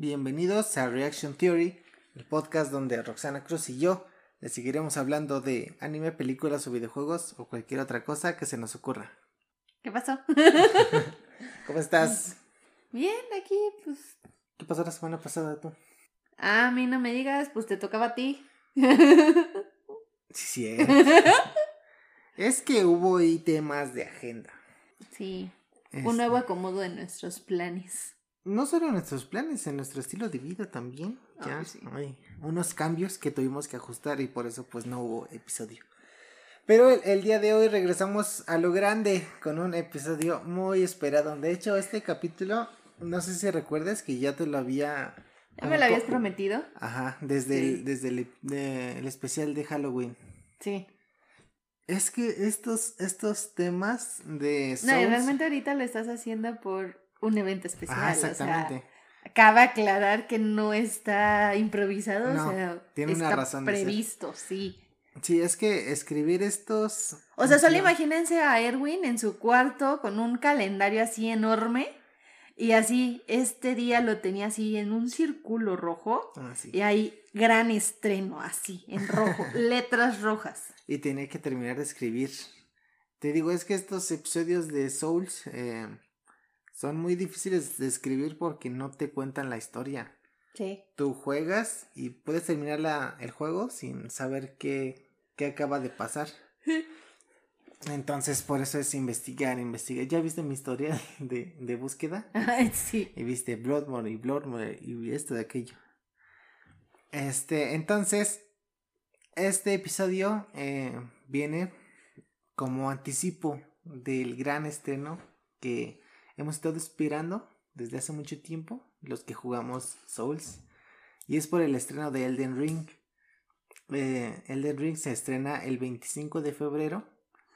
Bienvenidos a Reaction Theory, el podcast donde Roxana Cruz y yo les seguiremos hablando de anime, películas o videojuegos o cualquier otra cosa que se nos ocurra. ¿Qué pasó? ¿Cómo estás? Bien, aquí, pues. ¿Qué pasó la semana pasada tú? Ah, a mí no me digas, pues te tocaba a ti. Sí, sí. es que hubo ahí temas de agenda. Sí. Este, Un nuevo acomodo en nuestros planes. No solo en nuestros planes, en nuestro estilo de vida también. Ya Ay, sí. hay unos cambios que tuvimos que ajustar y por eso pues no hubo episodio. Pero el, el día de hoy regresamos a lo grande con un episodio muy esperado. De hecho, este capítulo, no sé si recuerdas que ya te lo había... ¿Ya me lo habías prometido? Ajá, desde, Sí. el, desde el, de- el especial de Halloween. Sí. Es que estos, estos temas de... No, realmente ahorita lo estás haciendo por un evento especial. Ah, o sea, exactamente. Cabe aclarar que no está improvisado, No, o sea, tiene una razón de ser. previsto, sí. Sí, es que escribir estos... O sea, solo no. imagínense a Erwin en su cuarto con un calendario así enorme y así este día lo tenía así en un círculo rojo Ah, sí. y hay gran estreno así en rojo, letras rojas. y tenía que terminar de escribir. Te digo, es que estos episodios de Souls eh, son muy difíciles de escribir porque no te cuentan la historia. Sí. Tú juegas y puedes terminar la- el juego sin saber qué, qué acaba de pasar. Entonces, por eso es investigar, investigar. ¿Ya viste mi historia de, de búsqueda? Sí. Y viste Bloodborne y Bloodborne y esto de aquello. Este, entonces, este episodio eh, viene como anticipo del gran estreno que hemos estado esperando desde hace mucho tiempo, los que jugamos Souls. Y es por el estreno de Elden Ring. Eh, Elden Ring se estrena el 25 de febrero.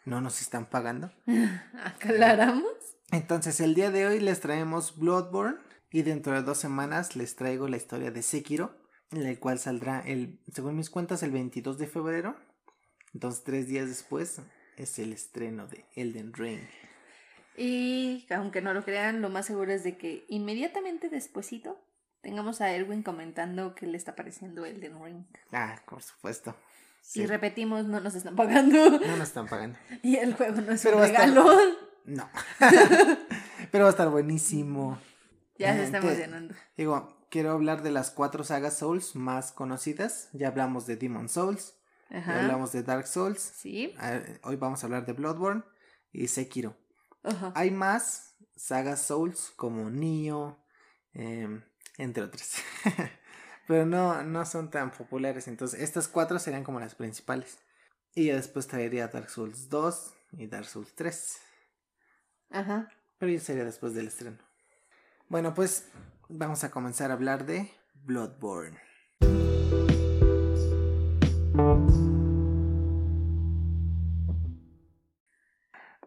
No nos están pagando. ¿Aclaramos? Entonces el día de hoy les traemos Bloodborne y dentro de dos semanas les traigo la historia de Sekiro, en la cual saldrá el, según mis cuentas, el 22 de febrero. Entonces tres días después es el estreno de Elden Ring. Y aunque no lo crean, lo más seguro es de que inmediatamente despuesito tengamos a Erwin comentando que le está pareciendo Elden Ring. Ah, por supuesto. Sí, Y repetimos, no nos están pagando. no nos están pagando. Y el juego no es Pero un estar- regalo. No. Pero va a estar buenísimo. Ya se está emocionando. Digo, quiero hablar de las cuatro sagas Souls más conocidas. Ya hablamos de Demon Souls, ya Ajá. hablamos de Dark Souls, Sí. Ah, Hoy vamos a hablar de Bloodborne y Sekiro. Ajá. Hay más sagas Souls como Nioh, em, entre otras. Pero no, no son tan populares. Entonces, estas cuatro serían como las principales. Y ya después traería Dark Souls 2 y Dark Souls 3. Ajá. Pero ya sería después del estreno. Bueno, pues vamos a comenzar a hablar de Bloodborne.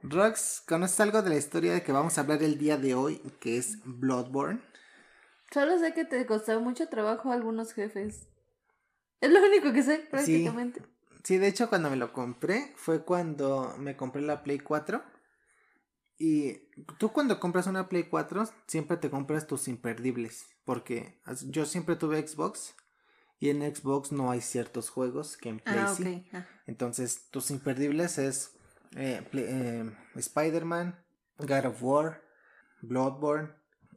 Rox, ¿conoces algo de la historia de que vamos a hablar el día de hoy, que es Bloodborne? Solo sé que te costó mucho trabajo a algunos jefes. Es lo único que sé, prácticamente. Sí, de hecho cuando me lo compré fue cuando me compré la Play 4. Y tú cuando compras una Play 4 siempre te compras tus imperdibles. Porque yo siempre tuve Xbox y en Xbox no hay ciertos juegos que en Play Ah, sí. Ah. Entonces tus imperdibles es eh, eh, Spider-Man, God of War, Bloodborne,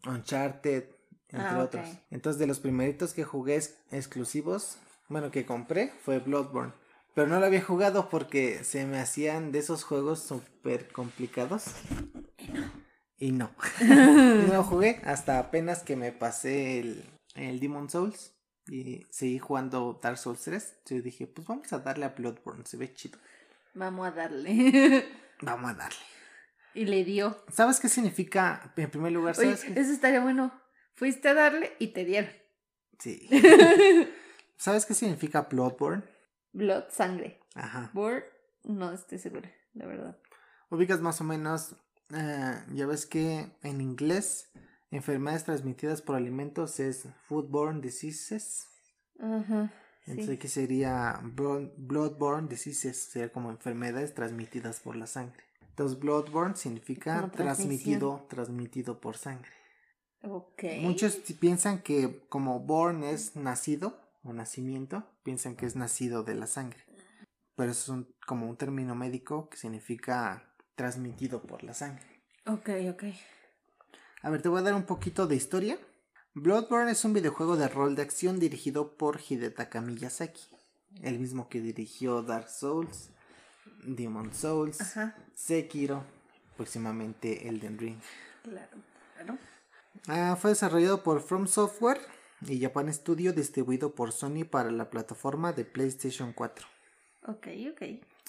Uncharted, entre Ah, otros. Entonces de los primeritos que jugué ex- exclusivos, bueno que compré fue Bloodborne. Pero no lo había jugado porque se me hacían de esos juegos súper complicados. Y no. Y no lo jugué hasta apenas que me pasé el, el Demon Souls. Y seguí jugando Dark Souls 3. Yo dije, pues vamos a darle a Bloodborne, se ve chido. Vamos a darle. Vamos a darle. y le dio. ¿Sabes qué significa, en primer lugar, Oye, sabes qué? eso estaría bueno. Fuiste a darle y te dieron. Sí. ¿Sabes qué significa Bloodborne? Blood, sangre. Ajá. Board, no estoy segura, la verdad. Ubicas más o menos, eh, ya ves que en inglés, enfermedades transmitidas por alimentos es foodborne diseases. Ajá. Entonces aquí sería blo- bloodborne diseases, sería como enfermedades transmitidas por la sangre. Entonces bloodborne significa transmitido, transmitido por sangre. Ok. Muchos piensan que como born es nacido o nacimiento, piensan que es nacido de la sangre. Pero eso es un- como un término médico que significa transmitido por la sangre. Ok, ok. A ver, te voy a dar un poquito de historia. Bloodborne es un videojuego de rol de acción dirigido por Hidetaka Miyazaki, el mismo que dirigió Dark Souls, Demon Souls, Ajá. Sekiro, próximamente Elden Ring. Claro, claro. Ah, fue desarrollado por From Software y Japan Studio, distribuido por Sony para la plataforma de PlayStation 4. Ok, ok.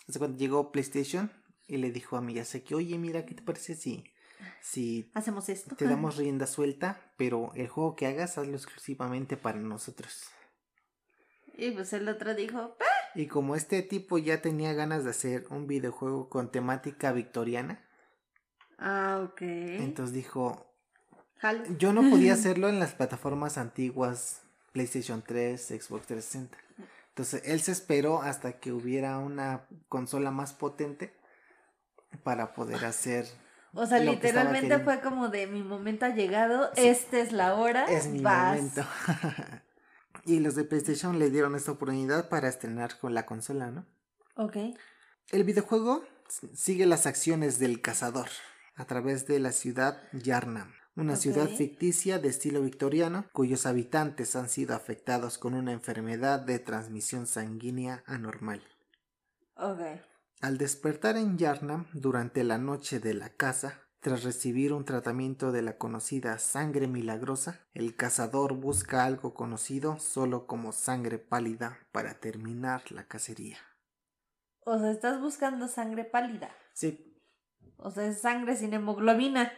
Hace cuando llegó PlayStation y le dijo a Miyazaki, oye, mira, ¿qué te parece si, si Hacemos esto. te damos rienda suelta, pero el juego que hagas, hazlo exclusivamente para nosotros? Y pues el otro dijo, "Pa". Y como este tipo ya tenía ganas de hacer un videojuego con temática victoriana, Ah, ok. entonces dijo. Yo no podía hacerlo en las plataformas antiguas, PlayStation 3, Xbox 360. Entonces él se esperó hasta que hubiera una consola más potente para poder hacer. O sea, literalmente fue como de mi momento ha llegado, Sí. esta es la hora. Es mi vas". momento. y los de PlayStation le dieron esta oportunidad para estrenar con la consola, ¿no? Ok. El videojuego sigue las acciones del cazador a través de la ciudad Yarnam, una ciudad ficticia de estilo victoriano cuyos habitantes han sido afectados con una enfermedad de transmisión sanguínea anormal. Ok. Al despertar en Yarnam durante la noche de la caza, tras recibir un tratamiento de la conocida sangre milagrosa, el cazador busca algo conocido solo como sangre pálida para terminar la cacería. O sea, estás buscando sangre pálida. Sí, O sea, es sangre sin hemoglobina.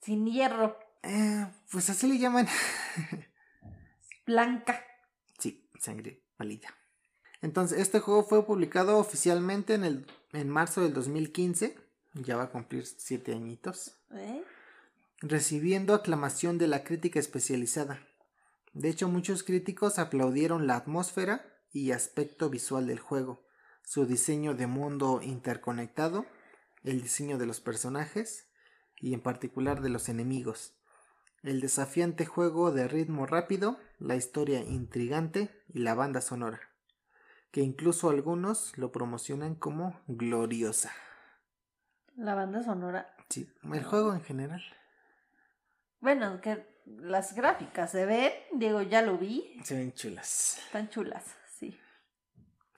Sin hierro. Eh, pues así le llaman. Blanca. sí, sangre pálida. Entonces, este juego fue publicado oficialmente en, el, en marzo del 2015. Ya va a cumplir siete añitos. ¿Eh? Recibiendo aclamación de la crítica especializada. De hecho, muchos críticos aplaudieron la atmósfera y aspecto visual del juego, su diseño de mundo interconectado, el diseño de los personajes y en particular de los enemigos, el desafiante juego de ritmo rápido, la historia intrigante y la banda sonora, que incluso algunos lo promocionan como gloriosa. La banda sonora. Sí, el juego en general. Bueno, que las gráficas se ven. Digo, ya lo vi. Se ven chulas. Están chulas, sí.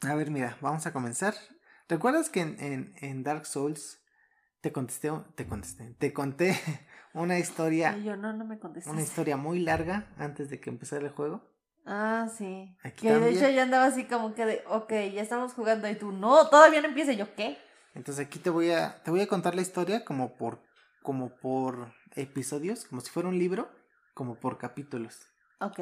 A ver, mira, vamos a comenzar. ¿Recuerdas que en, en, en Dark Souls te contesté, te contesté, te conté una historia, yo no, no me contestaste. una historia muy larga antes de que empezara el juego? Ah, sí. Aquí que de hecho ya andaba así como que de, ok, ya estamos jugando y tú, no, todavía no empieza. Y yo, ¿qué? Entonces aquí te voy a, te voy a contar la historia como por, como por episodios, como si fuera un libro, como por capítulos. Ok.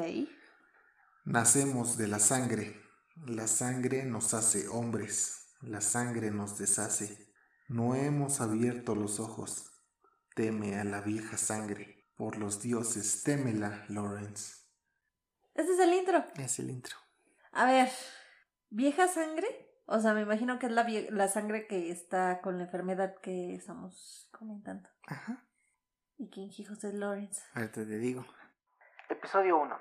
Nacemos de la sangre. La sangre nos hace hombres. La sangre nos deshace. No hemos abierto los ojos. Teme a la vieja sangre. Por los dioses, témela, Lawrence. Este es el intro. Es el intro. A ver, ¿vieja sangre? O sea, me imagino que es la, la sangre que está con la enfermedad que estamos comentando. Ajá. ¿Y quién hijos es Lawrence? Ahorita te digo. Episodio 1.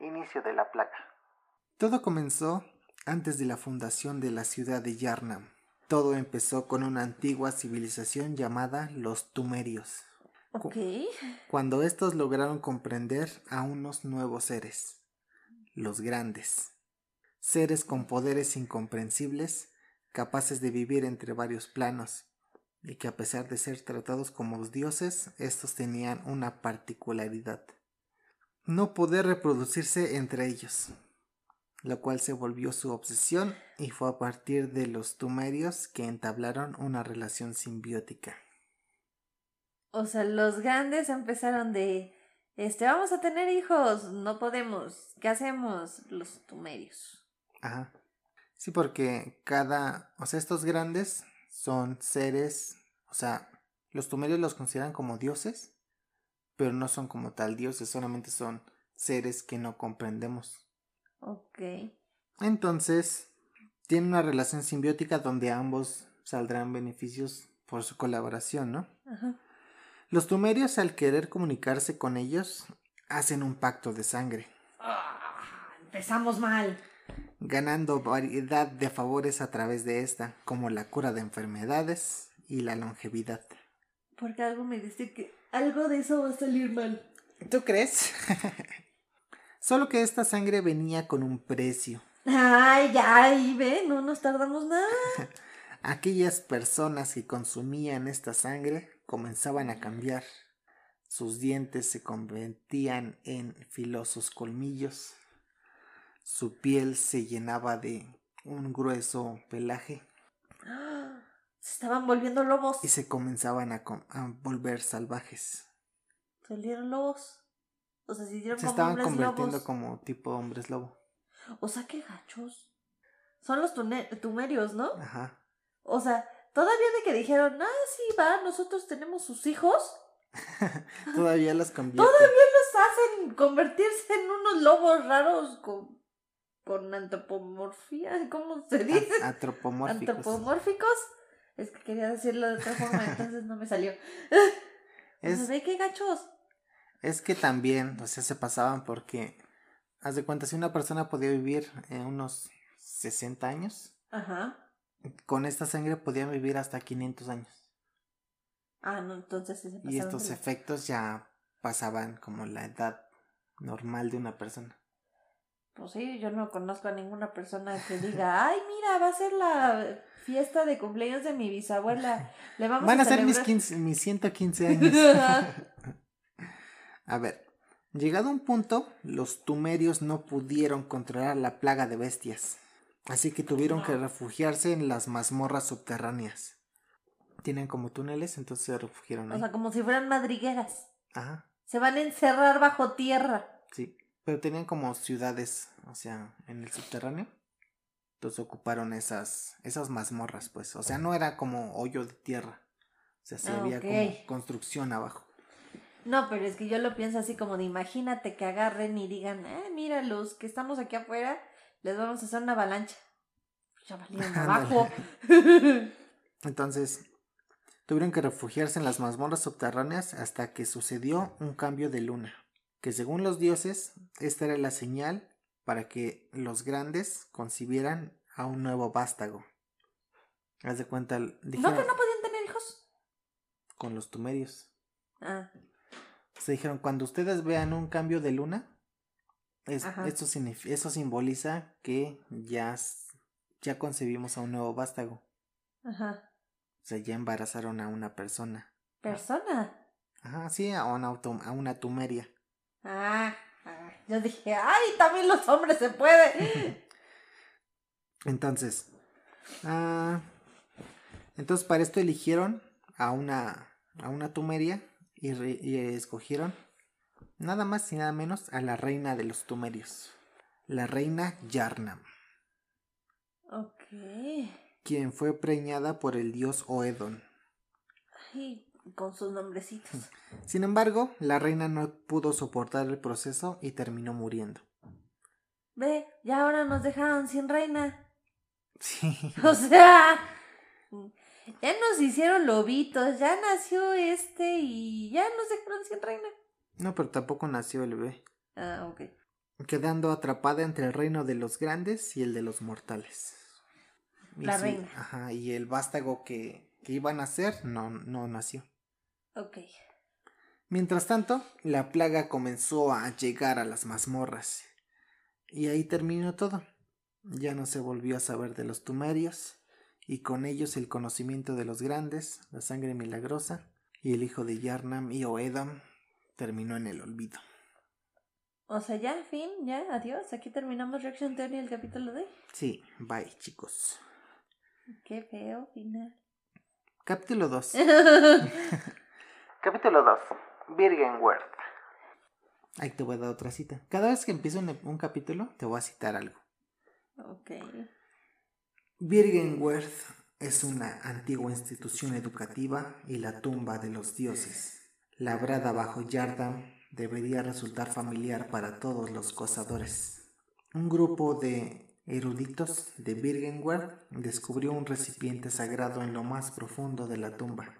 Inicio de la plaga. Todo comenzó antes de la fundación de la ciudad de Yarnam. Todo empezó con una antigua civilización llamada los Tumerios, Ok. cuando estos lograron comprender a unos nuevos seres, los grandes. Seres con poderes incomprensibles, capaces de vivir entre varios planos, y que a pesar de ser tratados como los dioses, estos tenían una particularidad. No poder reproducirse entre ellos, lo cual se volvió su obsesión y fue a partir de los tumerios que entablaron una relación simbiótica. O sea, los grandes empezaron de, este, vamos a tener hijos, no podemos, ¿qué hacemos? Los tumerios. Ajá. Sí, porque cada, o sea, estos grandes son seres, o sea, los tumerios los consideran como dioses, pero no son como tal dioses, solamente son seres que no comprendemos. Ok. Entonces, tienen una relación simbiótica donde ambos saldrán beneficios por su colaboración, ¿no? Ajá. Los tumerios, al querer comunicarse con ellos, hacen un pacto de sangre, Ah, empezamos mal. ganando variedad de favores a través de esta, como la cura de enfermedades y la longevidad. Porque algo me dice que algo de eso va a salir mal. ¿Tú crees? Solo que esta sangre venía con un precio. Ay, ya, ahí ve, no nos tardamos nada. Aquellas personas que consumían esta sangre comenzaban a cambiar. Sus dientes se convertían en filosos colmillos. Su piel se llenaba de un grueso pelaje Se estaban volviendo lobos. y se comenzaban a, com- a volver salvajes. Salieron lobos. O sea, se Se como estaban convirtiendo lobos. como tipo hombres lobo. O sea, qué gachos. Son los tumerios, ¿no? Ajá. O sea, todavía de que dijeron, ah, sí, va, nosotros tenemos sus hijos. Todavía los convierte. Los hacen convertirse en unos lobos raros con, con antropomorfía. ¿Cómo se dice? a- Antropomórficos. Antropomórficos. Es que quería decirlo de otra forma, entonces no me salió. Es, ¿Se ve qué gachos? Es que también, o sea, se pasaban porque, haz de cuenta, si una persona podía vivir eh, unos 60 años, Ajá. Con esta sangre podían vivir hasta 500 años. Ah, no, entonces sí se Y estos efectos ya pasaban como la edad normal de una persona. Pues sí, yo no conozco a ninguna persona que diga, ay, mira, va a ser la fiesta de cumpleaños de mi bisabuela. Le vamos Van a, a ser mis, celebrar". 15, mis 115 años. a ver, llegado un punto, los tumerios no pudieron controlar la plaga de bestias. Así que tuvieron que refugiarse en las mazmorras subterráneas. Tienen como túneles, entonces se refugiaron O ahí. sea, como si fueran madrigueras. Ajá, Se van a encerrar bajo tierra. sí. Pero tenían como ciudades, o sea, en el subterráneo. Entonces ocuparon esas, esas mazmorras, pues. O sea, no era como hoyo de tierra. O sea, sí Ah, había como construcción abajo. No, pero es que yo lo pienso así como de imagínate que agarren y digan, eh, mira, los que estamos aquí afuera, les vamos a hacer una avalancha. Ya valieron abajo. Entonces, tuvieron que refugiarse en las mazmorras subterráneas hasta que sucedió un cambio de luna, que según los dioses, esta era la señal para que los grandes concibieran a un nuevo vástago. Haz de cuenta, ¿No que no podían tener hijos? con los tumerios. Ah, Se dijeron, cuando ustedes vean un cambio de luna, es- esto eso simboliza que ya, ya concebimos a un nuevo vástago. ajá. O sea, ya embarazaron a una persona. Persona. Ajá, sí, a una, a una tumeria. Ah, ah, yo dije, ay, también los hombres se puede. Entonces, ah, entonces para esto eligieron a una, a una tumeria y, re- y escogieron nada más y nada menos a la reina de los tumerios, la reina Yarnam, ok. quien fue preñada por el dios Oedon. Ay, con sus nombrecitos. Sin embargo, la reina no pudo soportar el proceso y terminó muriendo. Ve, ya ahora nos dejaron sin reina. Sí. O sea, ya nos hicieron lobitos, ya nació este y ya nos dejaron sin reina. No, pero tampoco nació el bebé. Ah, ok. quedando atrapada entre el reino de los grandes y el de los mortales. Y La reina. Ajá, y el vástago que, que iban a hacer no, no nació. Ok. Mientras tanto, la plaga comenzó a llegar a las mazmorras. Y ahí terminó todo. Ya no se volvió a saber de los tumerios, y con ellos el conocimiento de los grandes, la sangre milagrosa, y el hijo de Yarnam y Oedam terminó en el olvido. O sea, ya, fin, ya, adiós. Aquí terminamos Reaction Theory el capítulo de. Sí, bye chicos. Qué feo final. Capítulo 2. Capítulo 2. Birgenworth. Ahí te voy a dar otra cita. Cada vez que empiezo un, un capítulo, te voy a citar algo. ok. Birgenworth es una antigua institución educativa y la tumba de los dioses. Labrada bajo Yardam, debería resultar familiar para todos los cazadores. Un grupo de eruditos de Birgenworth descubrió un recipiente sagrado en lo más profundo de la tumba.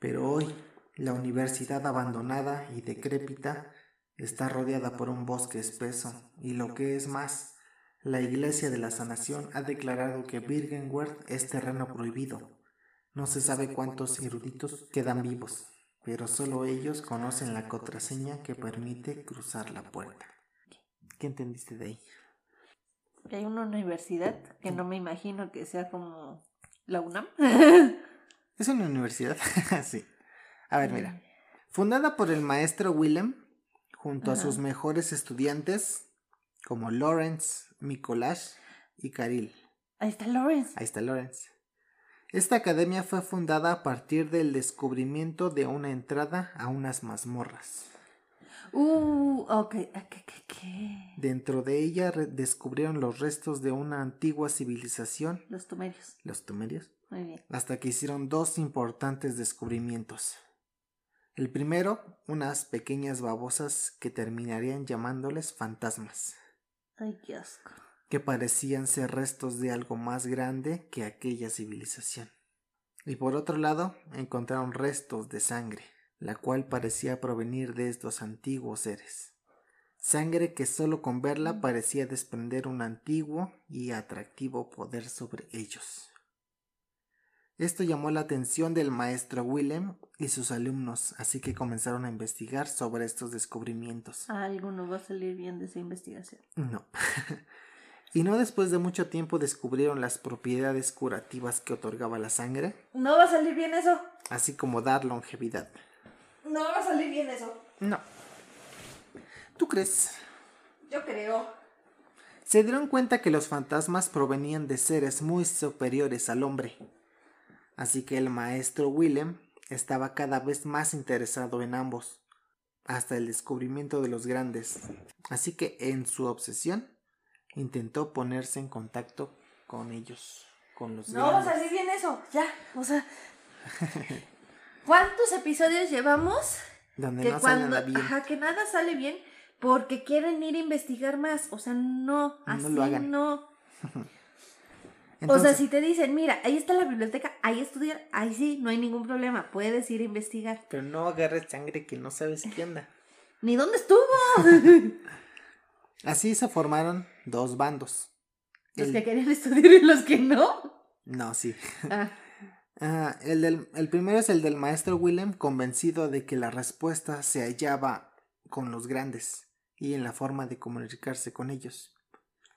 Pero hoy La universidad abandonada y decrépita está rodeada por un bosque espeso y lo que es más, la Iglesia de la Sanación ha declarado que Birgenwerth es terreno prohibido. No se sabe cuántos eruditos quedan vivos, pero solo ellos conocen la contraseña que permite cruzar la puerta. ¿Qué entendiste de ahí? Hay una universidad que no me imagino que sea como la UNAM. Es una universidad, sí. A ver, mira. Fundada por el maestro Willem, junto a sus mejores estudiantes como Lawrence, Mikolash y Karil. Ahí está Lawrence. Ahí está Lawrence. Esta academia fue fundada a partir del descubrimiento de una entrada a unas mazmorras. Uh, ok. ah, ¿Qué, qué, qué? Dentro de ella descubrieron los restos de una antigua civilización, Los tumerios. los tumerios, Muy bien. hasta que hicieron dos importantes descubrimientos. El primero, unas pequeñas babosas que terminarían llamándoles fantasmas, Ay, qué asco. Que parecían ser restos de algo más grande que aquella civilización. Y por otro lado, encontraron restos de sangre, la cual parecía provenir de estos antiguos seres. Sangre que solo con verla parecía desprender un antiguo y atractivo poder sobre ellos. Esto llamó la atención del maestro Willem y sus alumnos, así que comenzaron a investigar sobre estos descubrimientos. Algo no va a salir bien de esa investigación. No. y no después de mucho tiempo descubrieron las propiedades curativas que otorgaba la sangre, No va a salir bien eso. así como dar longevidad. No va a salir bien eso. No. ¿Tú crees? Yo creo. Se dieron cuenta que los fantasmas provenían de seres muy superiores al hombre. Así que el maestro Willem estaba cada vez más interesado en ambos, hasta el descubrimiento de los grandes. Así que en su obsesión intentó ponerse en contacto con ellos, con los No va a grandes. salir bien eso. Ya. O sea. ¿Cuántos episodios llevamos? Donde que no sale nada bien. Ajá, que nada sale bien. Porque quieren ir a investigar más. O sea, no. No Así lo hagan. no. o sea, si te dicen, mira, ahí está la biblioteca, ahí estudiar, ahí sí, no hay ningún problema. Puedes ir a investigar. Pero no agarres sangre que no sabes qué onda. ¿Ni dónde estuvo? Así se formaron dos bandos. Los El- que querían estudiar y los que no. No, sí. Ah, Ah, el, del- el primero es el del maestro Willem, convencido de que la respuesta se hallaba con los grandes y en la forma de comunicarse con ellos.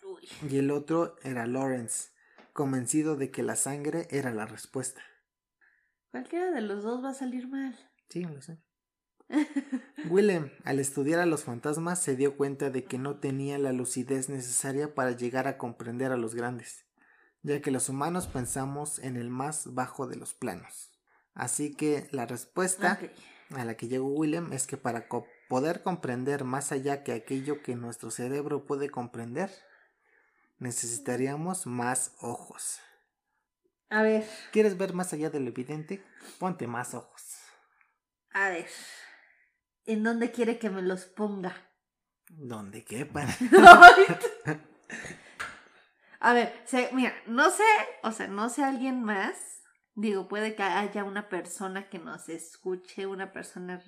uy. Y el otro era Lawrence, convencido de que la sangre era la respuesta. Cualquiera de los dos va a salir mal. Sí, lo sé. Willem, al estudiar a los fantasmas, se dio cuenta de que no tenía la lucidez necesaria para llegar a comprender a los grandes, ya que los humanos pensamos en el más bajo de los planos. Así que la respuesta a la que llegó Willem es que para co- poder comprender más allá que aquello que nuestro cerebro puede comprender, necesitaríamos más ojos. A ver, ¿Quieres ver más allá de lo evidente? Ponte más ojos. a ver. ¿En dónde quiere que me los ponga? Donde quepan. A ver, se- mira, no sé, o sea, no sé alguien más. Digo, puede que haya una persona que nos escuche, una persona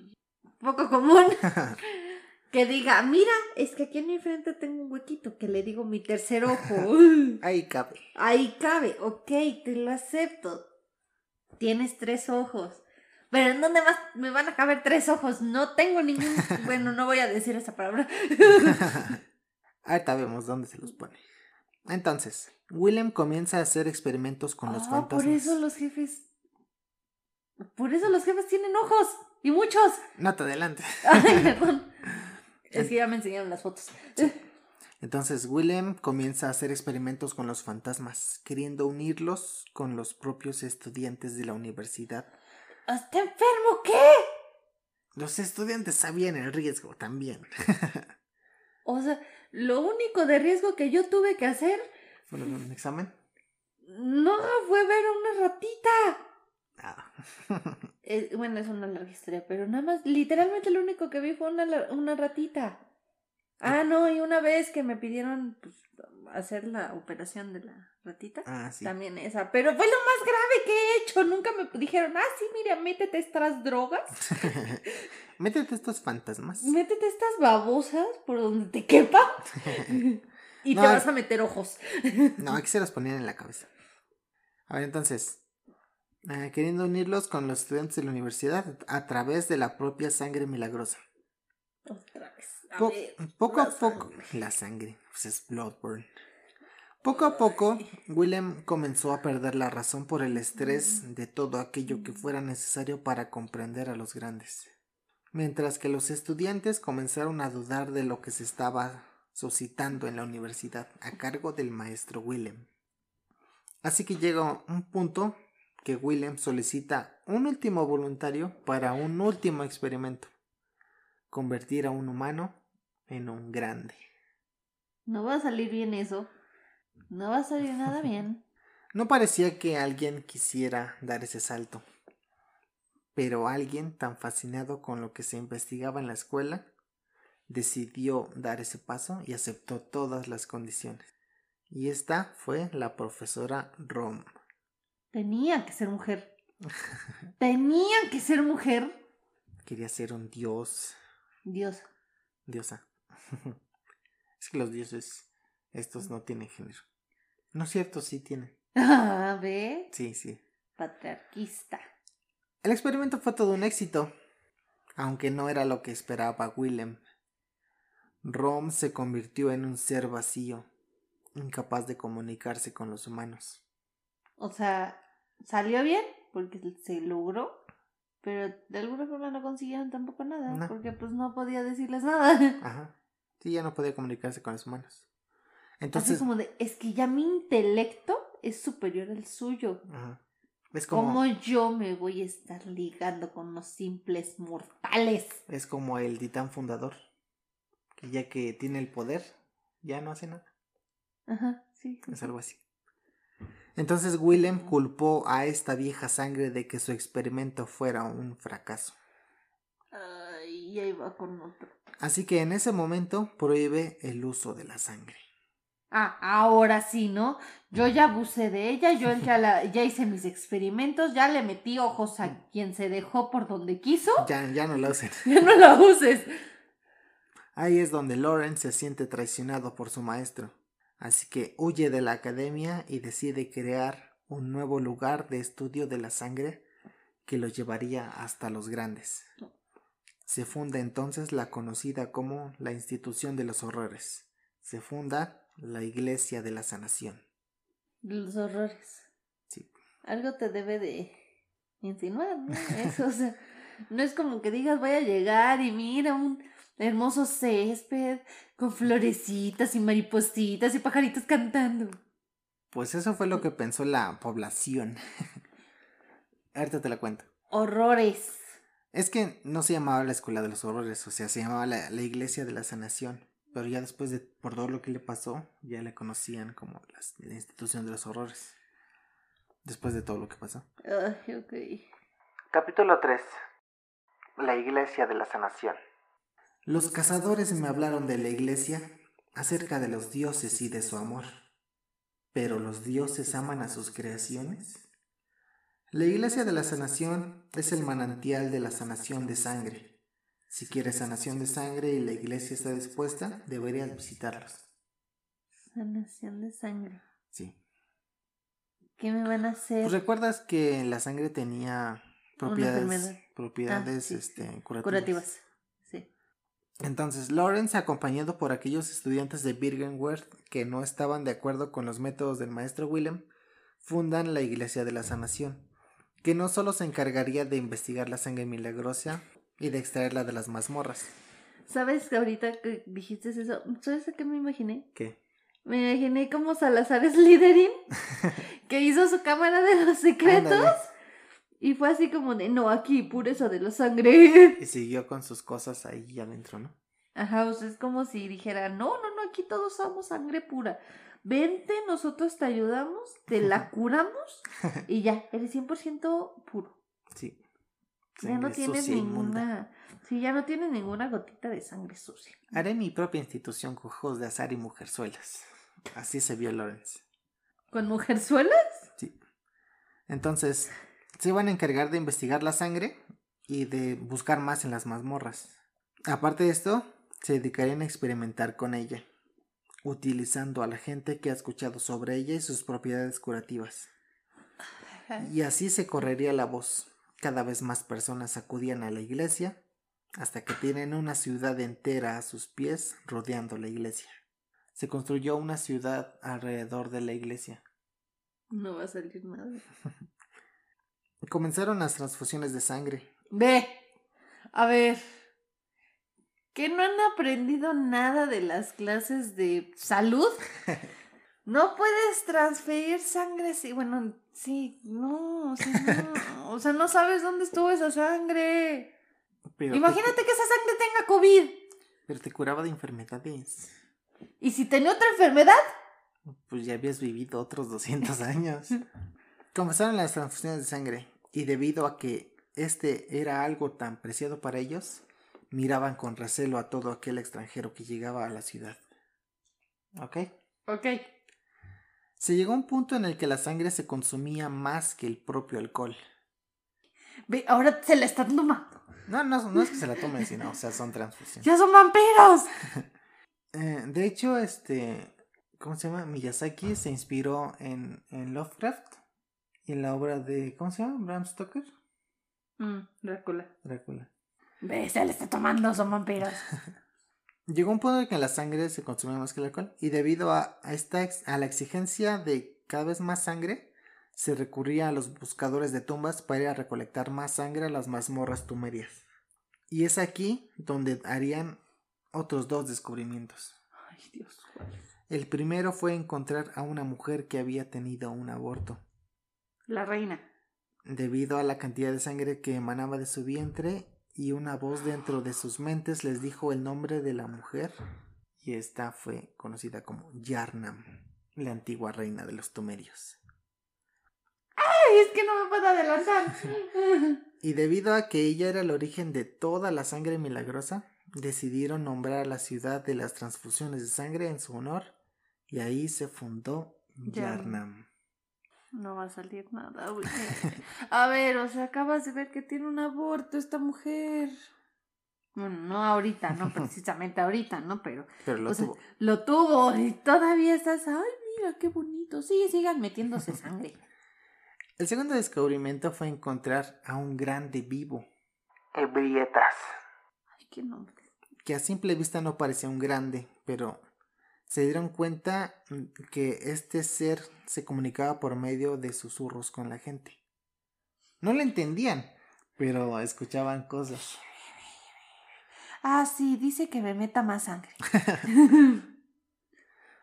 poco común, que diga, mira, es que aquí en mi frente tengo un huequito, que le digo mi tercer ojo. Ahí cabe. Ahí cabe, ok, te lo acepto. Tienes tres ojos. Pero ¿en dónde más me van a caber tres ojos? No tengo ningún... Bueno, no voy a decir esa palabra. Ahorita vemos dónde se los pone. Entonces, Willem comienza a hacer experimentos con los Ah, fantasmas. por eso los jefes... Por eso los jefes tienen ojos. Y muchos. No te adelantes. Ay, perdón. Es que ya me enseñaron las fotos. Entonces, Willem comienza a hacer experimentos con los fantasmas, queriendo unirlos con los propios estudiantes de la universidad. ¿Está enfermo qué? Los estudiantes sabían el riesgo también. O sea, lo único de riesgo que yo tuve que hacer ¿Fueron un examen? no fue ver a una ratita. Ah. Eh, bueno, es una larga historia, pero nada más, literalmente lo único que vi fue una, una ratita. Ah, no, y una vez que me pidieron pues, hacer la operación de la ratita. Ah, sí. También esa. Pero fue lo más grave que he hecho. Nunca me dijeron, ah, sí, mira, métete estas drogas. Métete estos fantasmas. Métete estas babosas por donde te quepa. y No, te vas a meter ojos. No, aquí se los ponían en la cabeza. A ver, entonces, eh, queriendo unirlos con los estudiantes de la universidad a través de la propia sangre milagrosa. Otra. A Po- ver, poco a poco, sangre. la sangre, pues es Bloodborne. Poco a poco, Willem comenzó a perder la razón por el estrés de todo aquello que fuera necesario para comprender a los grandes. Mientras que los estudiantes comenzaron a dudar de lo que se estaba suscitando en la universidad a cargo del maestro Willem. Así que llega un punto que Willem solicita un último voluntario para un último experimento. Convertir a un humano en un grande. No va a salir bien eso. No va a salir nada bien. No parecía que alguien quisiera dar ese salto. Pero alguien tan fascinado con lo que se investigaba en la escuela decidió dar ese paso y aceptó todas las condiciones. Y esta fue la profesora Rom. Tenía que ser mujer. Tenía que ser mujer. Quería ser un dios, Dios. diosa. es que los dioses, estos no tienen género. No es cierto, sí tienen. A ver. Sí, sí. Patriarquista. El experimento fue todo un éxito, aunque no era lo que esperaba Willem. Rom se convirtió en un ser vacío, incapaz de comunicarse con los humanos. O sea, salió bien porque se logró. Pero de alguna forma no consiguieron tampoco nada. No. Porque pues no podía decirles nada. Ajá. Sí, ya no podía comunicarse con los humanos. Así Entonces, como de, es que ya mi intelecto es superior al suyo. ajá. es como, ¿Cómo yo me voy a estar ligando con unos simples mortales? es como el titán fundador, que ya que tiene el poder, ya no hace nada. Ajá, sí. Es algo así. Entonces Willem culpó a esta vieja sangre de que su experimento fuera un fracaso. Ay, ahí va con otro. Así que en ese momento prohíbe el uso de la sangre. Ah, ahora sí, ¿no? Yo ya abusé de ella, yo ya, la, ya hice mis experimentos, ya le metí ojos a quien se dejó por donde quiso. Ya, ya no la usen. Ya no la uses. Ahí es donde Lauren se siente traicionado por su maestro. Así que huye de la academia y decide crear un nuevo lugar de estudio de la sangre que lo llevaría hasta los grandes. Se funda entonces la conocida como la institución de los horrores. Se funda la Iglesia de la Sanación. Los horrores. Sí. Algo te debe de insinuar, ¿no? Eso, o sea, no es como que digas voy a llegar y mira un hermoso césped con florecitas y maripositas y pajaritos cantando. Pues eso fue lo que pensó la población. Ahorita te la cuento. Horrores. Es que no se llamaba la escuela de los horrores, o sea, se llamaba la, la iglesia de la sanación. Pero ya después de por todo lo que le pasó, ya le conocían como las- la institución de los horrores. Después de todo lo que pasó. Ay, ok. Capítulo 3. La iglesia de la sanación. Los cazadores me hablaron de la iglesia acerca de los dioses y de su amor. ¿Pero los dioses aman a sus creaciones? La iglesia de la sanación es el manantial de la sanación de sangre. Si quieres sanación de sangre y la iglesia está dispuesta, deberías visitarlos. Sanación de sangre. Sí. ¿Qué me van a hacer? Pues recuerdas que la sangre tenía propiedades, Ah, sí. este, curativas. Curativas. Sí. Entonces, Lawrence, acompañado por aquellos estudiantes de Birkenworth que no estaban de acuerdo con los métodos del maestro Willem, fundan la Iglesia de la Sanación, que no solo se encargaría de investigar la sangre milagrosa y de extraerla de las mazmorras. ¿Sabes que ahorita que dijiste eso? ¿Sabes a qué me imaginé? ¿Qué? Me imaginé como Salazar Slytherin, que hizo su cámara de los secretos. Ándale. Y fue así como de, no, aquí, pureza de la sangre. Y siguió con sus cosas ahí adentro, ¿no? Ajá, o sea, es como si dijera, no, no, no, aquí todos somos sangre pura. Vente, nosotros te ayudamos, te la curamos y ya, eres 100% puro. Sí. Ya no tienes inmunda. ninguna. Sí, ya no tienes ninguna gotita de sangre sucia. Haré mi propia institución con juegos de azar y mujerzuelas. Así se vio Lawrence. ¿Con mujerzuelas? Sí. Entonces, se iban a encargar de investigar la sangre y de buscar más en las mazmorras. Aparte de esto, se dedicarían a experimentar con ella, utilizando a la gente que ha escuchado sobre ella y sus propiedades curativas. Y así se correría la voz. Cada vez más personas acudían a la iglesia hasta que tienen una ciudad entera a sus pies rodeando la iglesia. Se construyó una ciudad alrededor de la iglesia. No va a salir nada. Comenzaron las transfusiones de sangre. Ve. A ver. ¿Que no han aprendido nada de las clases de salud? No puedes transferir sangre si, bueno, sí, no, o sea, no, o sea, no sabes dónde estuvo esa sangre. Pero te- Imagínate que esa sangre tenga COVID. pero te curaba de enfermedades. ¿Y si tenía otra enfermedad? Pues ya habías vivido otros 200 años. Comenzaron las transfusiones de sangre y debido a que este era algo tan preciado para ellos, miraban con recelo a todo aquel extranjero que llegaba a la ciudad. ¿Ok? Ok. Se llegó a un punto en el que la sangre se consumía más que el propio alcohol. Ve, ahora se la están tomando. No, no, no es que se la tomen, sino, o sea, son transfusiones. ¡Ya son vampiros! Eh, de hecho, este, ¿cómo se llama? Miyazaki se inspiró en, en Lovecraft y en la obra de, ¿cómo se llama? Bram Stoker. Mm, Drácula. Drácula. Se la está tomando, son vampiros. Llegó un punto en que la sangre se consumía más que el alcohol y debido a, esta ex- a la exigencia de cada vez más sangre, se recurría a los buscadores de tumbas para ir a recolectar más sangre a las mazmorras tumerias. Y es aquí donde harían otros dos descubrimientos. Ay, Dios. El primero fue encontrar a una mujer que había tenido un aborto. La reina. Debido a la cantidad de sangre que emanaba de su vientre y una voz dentro de sus mentes les dijo el nombre de la mujer y esta fue conocida como Yarnam, la antigua reina de los Tumerios. Ay, es que no me puedo adelantar. Y debido a que ella era el origen de toda la sangre milagrosa, decidieron nombrar a la ciudad de las transfusiones de sangre en su honor y ahí se fundó Yarnam. No va a salir nada. güey. A ver, o sea, acabas de ver que tiene un aborto esta mujer. Bueno, no ahorita, no precisamente ahorita, ¿no? Pero Pero lo O sea, tuvo. lo tuvo y todavía estás. Ay, mira qué bonito. Sí, sigan metiéndose sangre. El segundo descubrimiento fue encontrar a un grande vivo. Ebrietas. Ay, qué nombre. Que a simple vista no parecía un grande, pero se dieron cuenta mm, que este ser se comunicaba por medio de susurros con la gente. No le entendían, pero escuchaban cosas. Ah, sí, dice que me meta más sangre.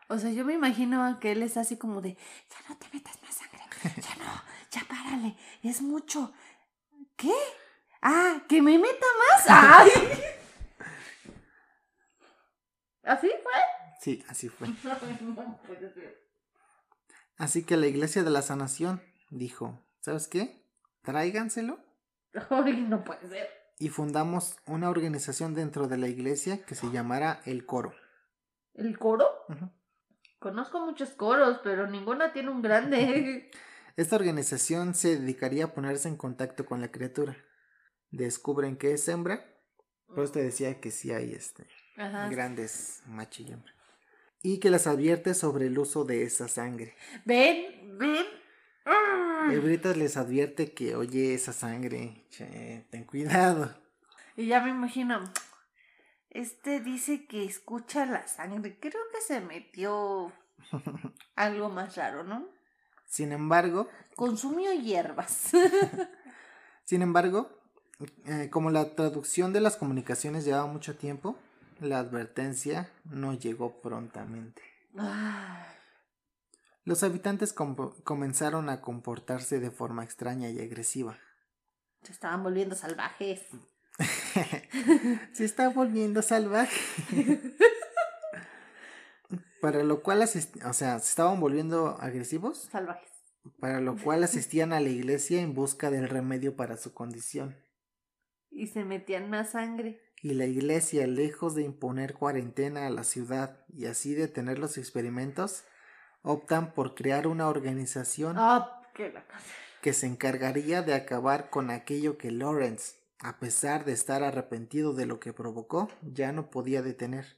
o sea, yo me imagino que él es así como de, ya no te metas más sangre, ya no, ya párale, es mucho. ¿Qué? Ah, que me meta más. ¡Ay! ¿Así fue? Sí, así fue. No puede ser. Así que la iglesia de la sanación dijo, ¿sabes qué? Tráiganselo Ay, no puede ser. y fundamos una organización dentro de la iglesia que se llamará el coro. ¿El coro? Conozco muchos coros, pero ninguna tiene un grande. Esta organización se dedicaría a ponerse en contacto con la criatura. Descubren que es hembra. Por eso te decía que sí hay este, Ajá. grandes macho y hembra. Y que las advierte sobre el uso de esa sangre. Ven, ven. Ah. Ebritas les advierte que, oye, esa sangre, che, ten cuidado. Y ya me imagino. Este dice que escucha la sangre. Creo que se metió algo más raro, ¿no? Sin embargo, Consumió hierbas. sin embargo, eh, como la traducción de las comunicaciones llevaba mucho tiempo, la advertencia no llegó prontamente. Ay, Los habitantes com- comenzaron a comportarse de forma extraña y agresiva. se estaban volviendo salvajes. Se está volviendo salvaje. Para lo cual o sea, se estaban volviendo agresivos, Salvajes. para lo cual asistían a la iglesia en busca del remedio para su condición. Y se metían más sangre. Y la iglesia, lejos de imponer cuarentena a la ciudad y así detener los experimentos, optan por crear una organización Ah, que se encargaría de acabar con aquello que Lawrence, a pesar de estar arrepentido de lo que provocó, ya no podía detener.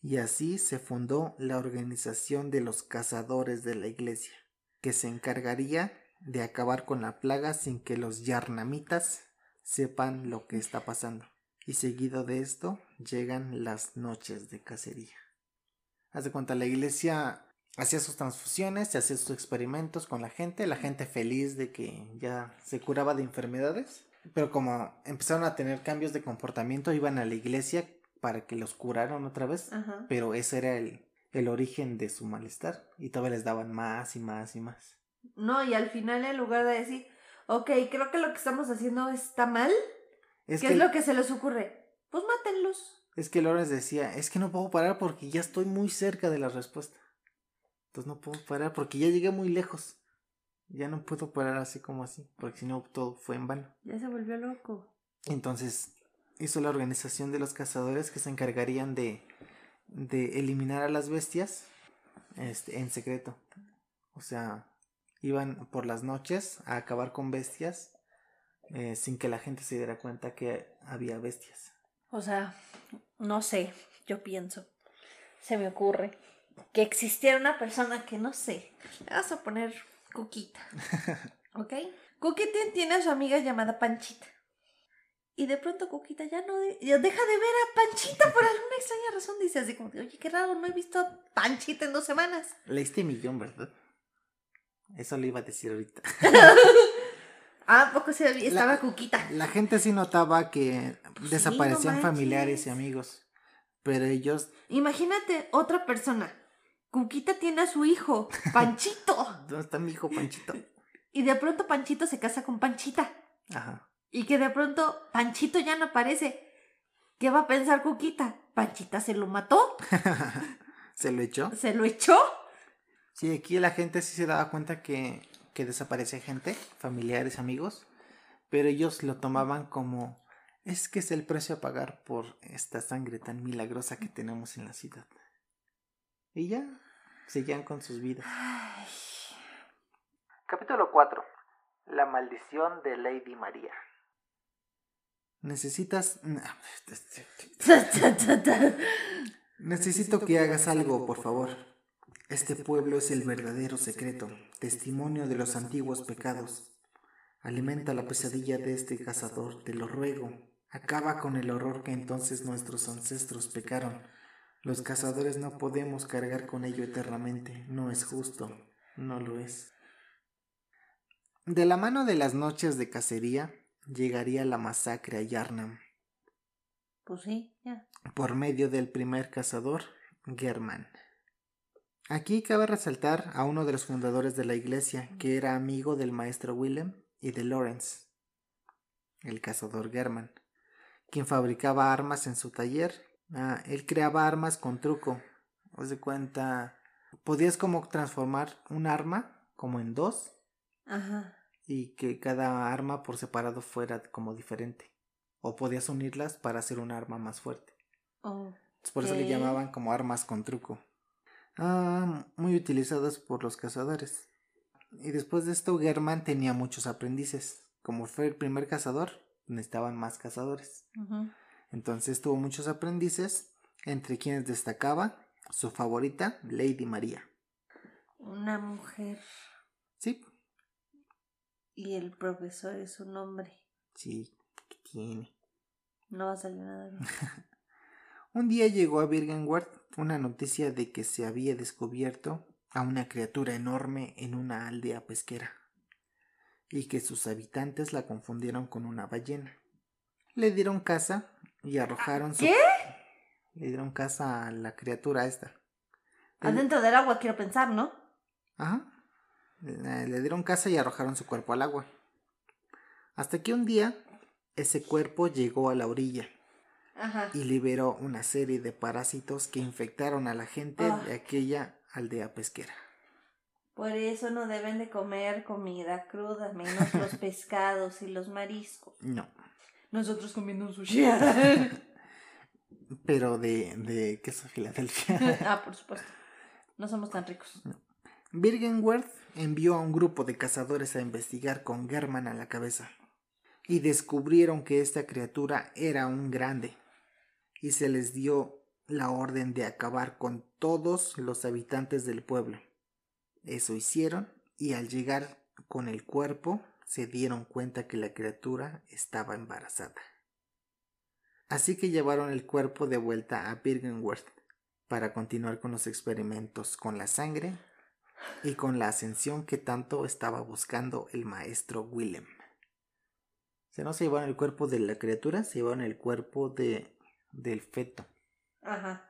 Y así se fundó la organización de los cazadores de la iglesia, que se encargaría de acabar con la plaga sin que los yarnamitas sepan lo que está pasando. Y seguido de esto llegan las noches de cacería. Haz de cuenta, la iglesia hacía sus transfusiones, se hacía sus experimentos con la gente, la gente feliz de que ya se curaba de enfermedades, pero como empezaron a tener cambios de comportamiento, iban a la iglesia para que los curaran otra vez, Ajá. pero ese era el, el origen de su malestar y todavía les daban más y más y más. No, y al final en lugar de decir, ok, creo que lo que estamos haciendo está mal, Es ¿qué que, es lo que se les ocurre? Pues mátenlos. es que Lawrence decía, es que no puedo parar porque ya estoy muy cerca de la respuesta. Entonces no puedo parar porque ya llegué muy lejos. Ya no puedo parar así como así, porque si no todo fue en vano. Ya se volvió loco. Entonces hizo la organización de los cazadores que se encargarían de, de eliminar a las bestias este, en secreto. O sea, iban por las noches a acabar con bestias eh, sin que la gente se diera cuenta que había bestias. O sea, no sé, yo pienso, se me ocurre que existiera una persona que no sé, le vas a poner Cuquita, ¿ok? Cuquita tiene a su amiga llamada Panchita. Y de pronto Cuquita ya no de- ya deja de ver a Panchita por alguna extraña razón. Dice así como, oye, qué raro, no he visto a Panchita en dos semanas. Leíste millón, ¿verdad? Eso le iba a decir ahorita. Ah, ¿a poco se había- estaba La- Cuquita. La gente sí notaba que Pues desaparecían no familiares y amigos. Pero ellos, Imagínate otra persona. Cuquita tiene a su hijo, Panchito. ¿dónde está mi hijo Panchito? Y de pronto Panchito se casa con Panchita. Ajá. Y que de pronto Panchito ya no aparece. ¿Qué va a pensar Cuquita? ¿Panchita se lo mató? ¿Se lo echó? ¿Se lo echó? Sí, aquí la gente sí se daba cuenta que, que desaparece gente, familiares, amigos, pero ellos lo tomaban como es que es el precio a pagar por esta sangre tan milagrosa que tenemos en la ciudad. Y ya, seguían con sus vidas. Capítulo 4. La maldición de Lady María. Necesitas... Necesito que hagas algo, por favor. Este pueblo es el verdadero secreto, testimonio de los antiguos pecados. Alimenta la pesadilla de este cazador, te lo ruego. Acaba con el horror que entonces nuestros ancestros pecaron. Los cazadores no podemos cargar con ello eternamente. No es justo. No lo es. De la mano de las noches de cacería, llegaría la masacre a Yarnam, Pues sí, ya. por medio del primer cazador, Germán. Aquí cabe resaltar a uno de los fundadores de la iglesia, que era amigo del maestro Willem y de Lawrence, el cazador Germán, quien fabricaba armas en su taller. Ah, él creaba armas con truco. Os de cuenta, podías como transformar un arma como en dos Ajá. y que cada arma por separado fuera como diferente. O podías unirlas para hacer un arma más fuerte. Oh. Por eso le llamaban como armas con truco. Ah, muy utilizadas por los cazadores. Y después de esto, Germán tenía muchos aprendices. Como fue el primer cazador, necesitaban más cazadores. Entonces tuvo muchos aprendices, entre quienes destacaba su favorita, Lady María. Una mujer. Sí, Y el profesor es un hombre. sí, ¿qué tiene? No va a salir nada bien. Un día llegó a Birgenworth una noticia de que se había descubierto a una criatura enorme en una aldea pesquera y que sus habitantes la confundieron con una ballena. Le dieron caza y arrojaron su... ¿Qué? Le dieron caza a la criatura esta. Adentro del agua quiero pensar, ¿no? Ajá. Le le dieron caza y arrojaron su cuerpo al agua. Hasta que un día ese cuerpo llegó a la orilla Ajá. y liberó una serie de parásitos que infectaron a la gente Ah. de aquella aldea pesquera. Por eso no deben de comer comida cruda, menos los pescados y los mariscos. No. Nosotros comiendo un sushi. Pero de, de queso Filadelfia. ah, por supuesto. No somos tan ricos. Birgenworth envió a un grupo de cazadores a investigar con German a la cabeza. Y descubrieron que esta criatura era un grande. Y se les dio la orden de acabar con todos los habitantes del pueblo. Eso hicieron y al llegar con el cuerpo se dieron cuenta que la criatura estaba embarazada. Así que llevaron el cuerpo de vuelta a Birgenworth para continuar con los experimentos con la sangre y con la ascensión que tanto estaba buscando el maestro Willem. Se no se llevaron el cuerpo de la criatura, se llevaron el cuerpo de, del feto. Ajá.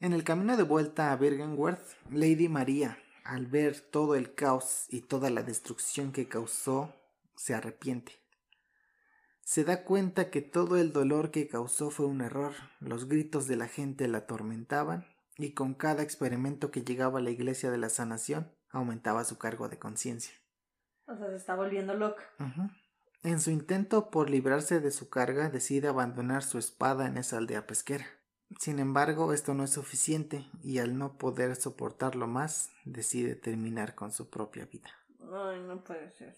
En el camino de vuelta a Birgenworth, Lady María, al ver todo el caos y toda la destrucción que causó, se arrepiente. Se da cuenta que todo el dolor que causó fue un error, los gritos de la gente la atormentaban y con cada experimento que llegaba a la iglesia de la sanación aumentaba su cargo de conciencia. O sea, se está volviendo loca. En su intento por librarse de su carga, decide abandonar su espada en esa aldea pesquera. Sin embargo, esto no es suficiente y al no poder soportarlo más, decide terminar con su propia vida. Ay, no puede ser.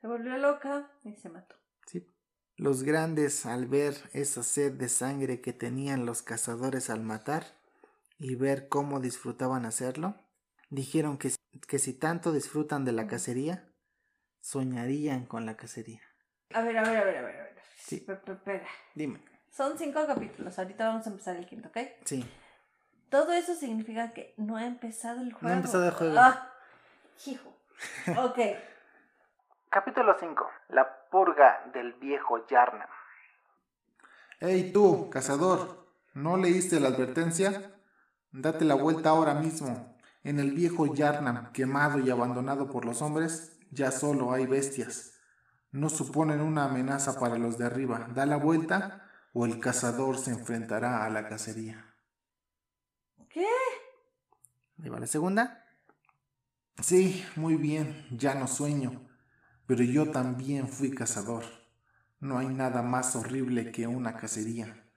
Se volvió loca y se mató. Sí. Los grandes, al ver esa sed de sangre que tenían los cazadores al matar y ver cómo disfrutaban hacerlo, dijeron que, que si tanto disfrutan de la cacería, soñarían con la cacería. A ver, a ver, a ver, a ver. A ver. Sí. Espera. Dime. Son cinco capítulos. Ahorita vamos a empezar el quinto, ¿ok? Sí. Todo eso significa que no ha empezado el juego. No ha empezado el juego. Ah, hijo. Ok. Capítulo 5. La purga del viejo Yarnam. ¡Ey tú, cazador! ¿No leíste la advertencia? Date la vuelta ahora mismo. En el viejo Yarnam, quemado y abandonado por los hombres, ya solo hay bestias. No suponen una amenaza para los de arriba. Da la vuelta o el cazador se enfrentará a la cacería. ¿Qué? ¿Y va la segunda? Sí, muy bien, ya no sueño, pero yo también fui cazador. No hay nada más horrible que una cacería.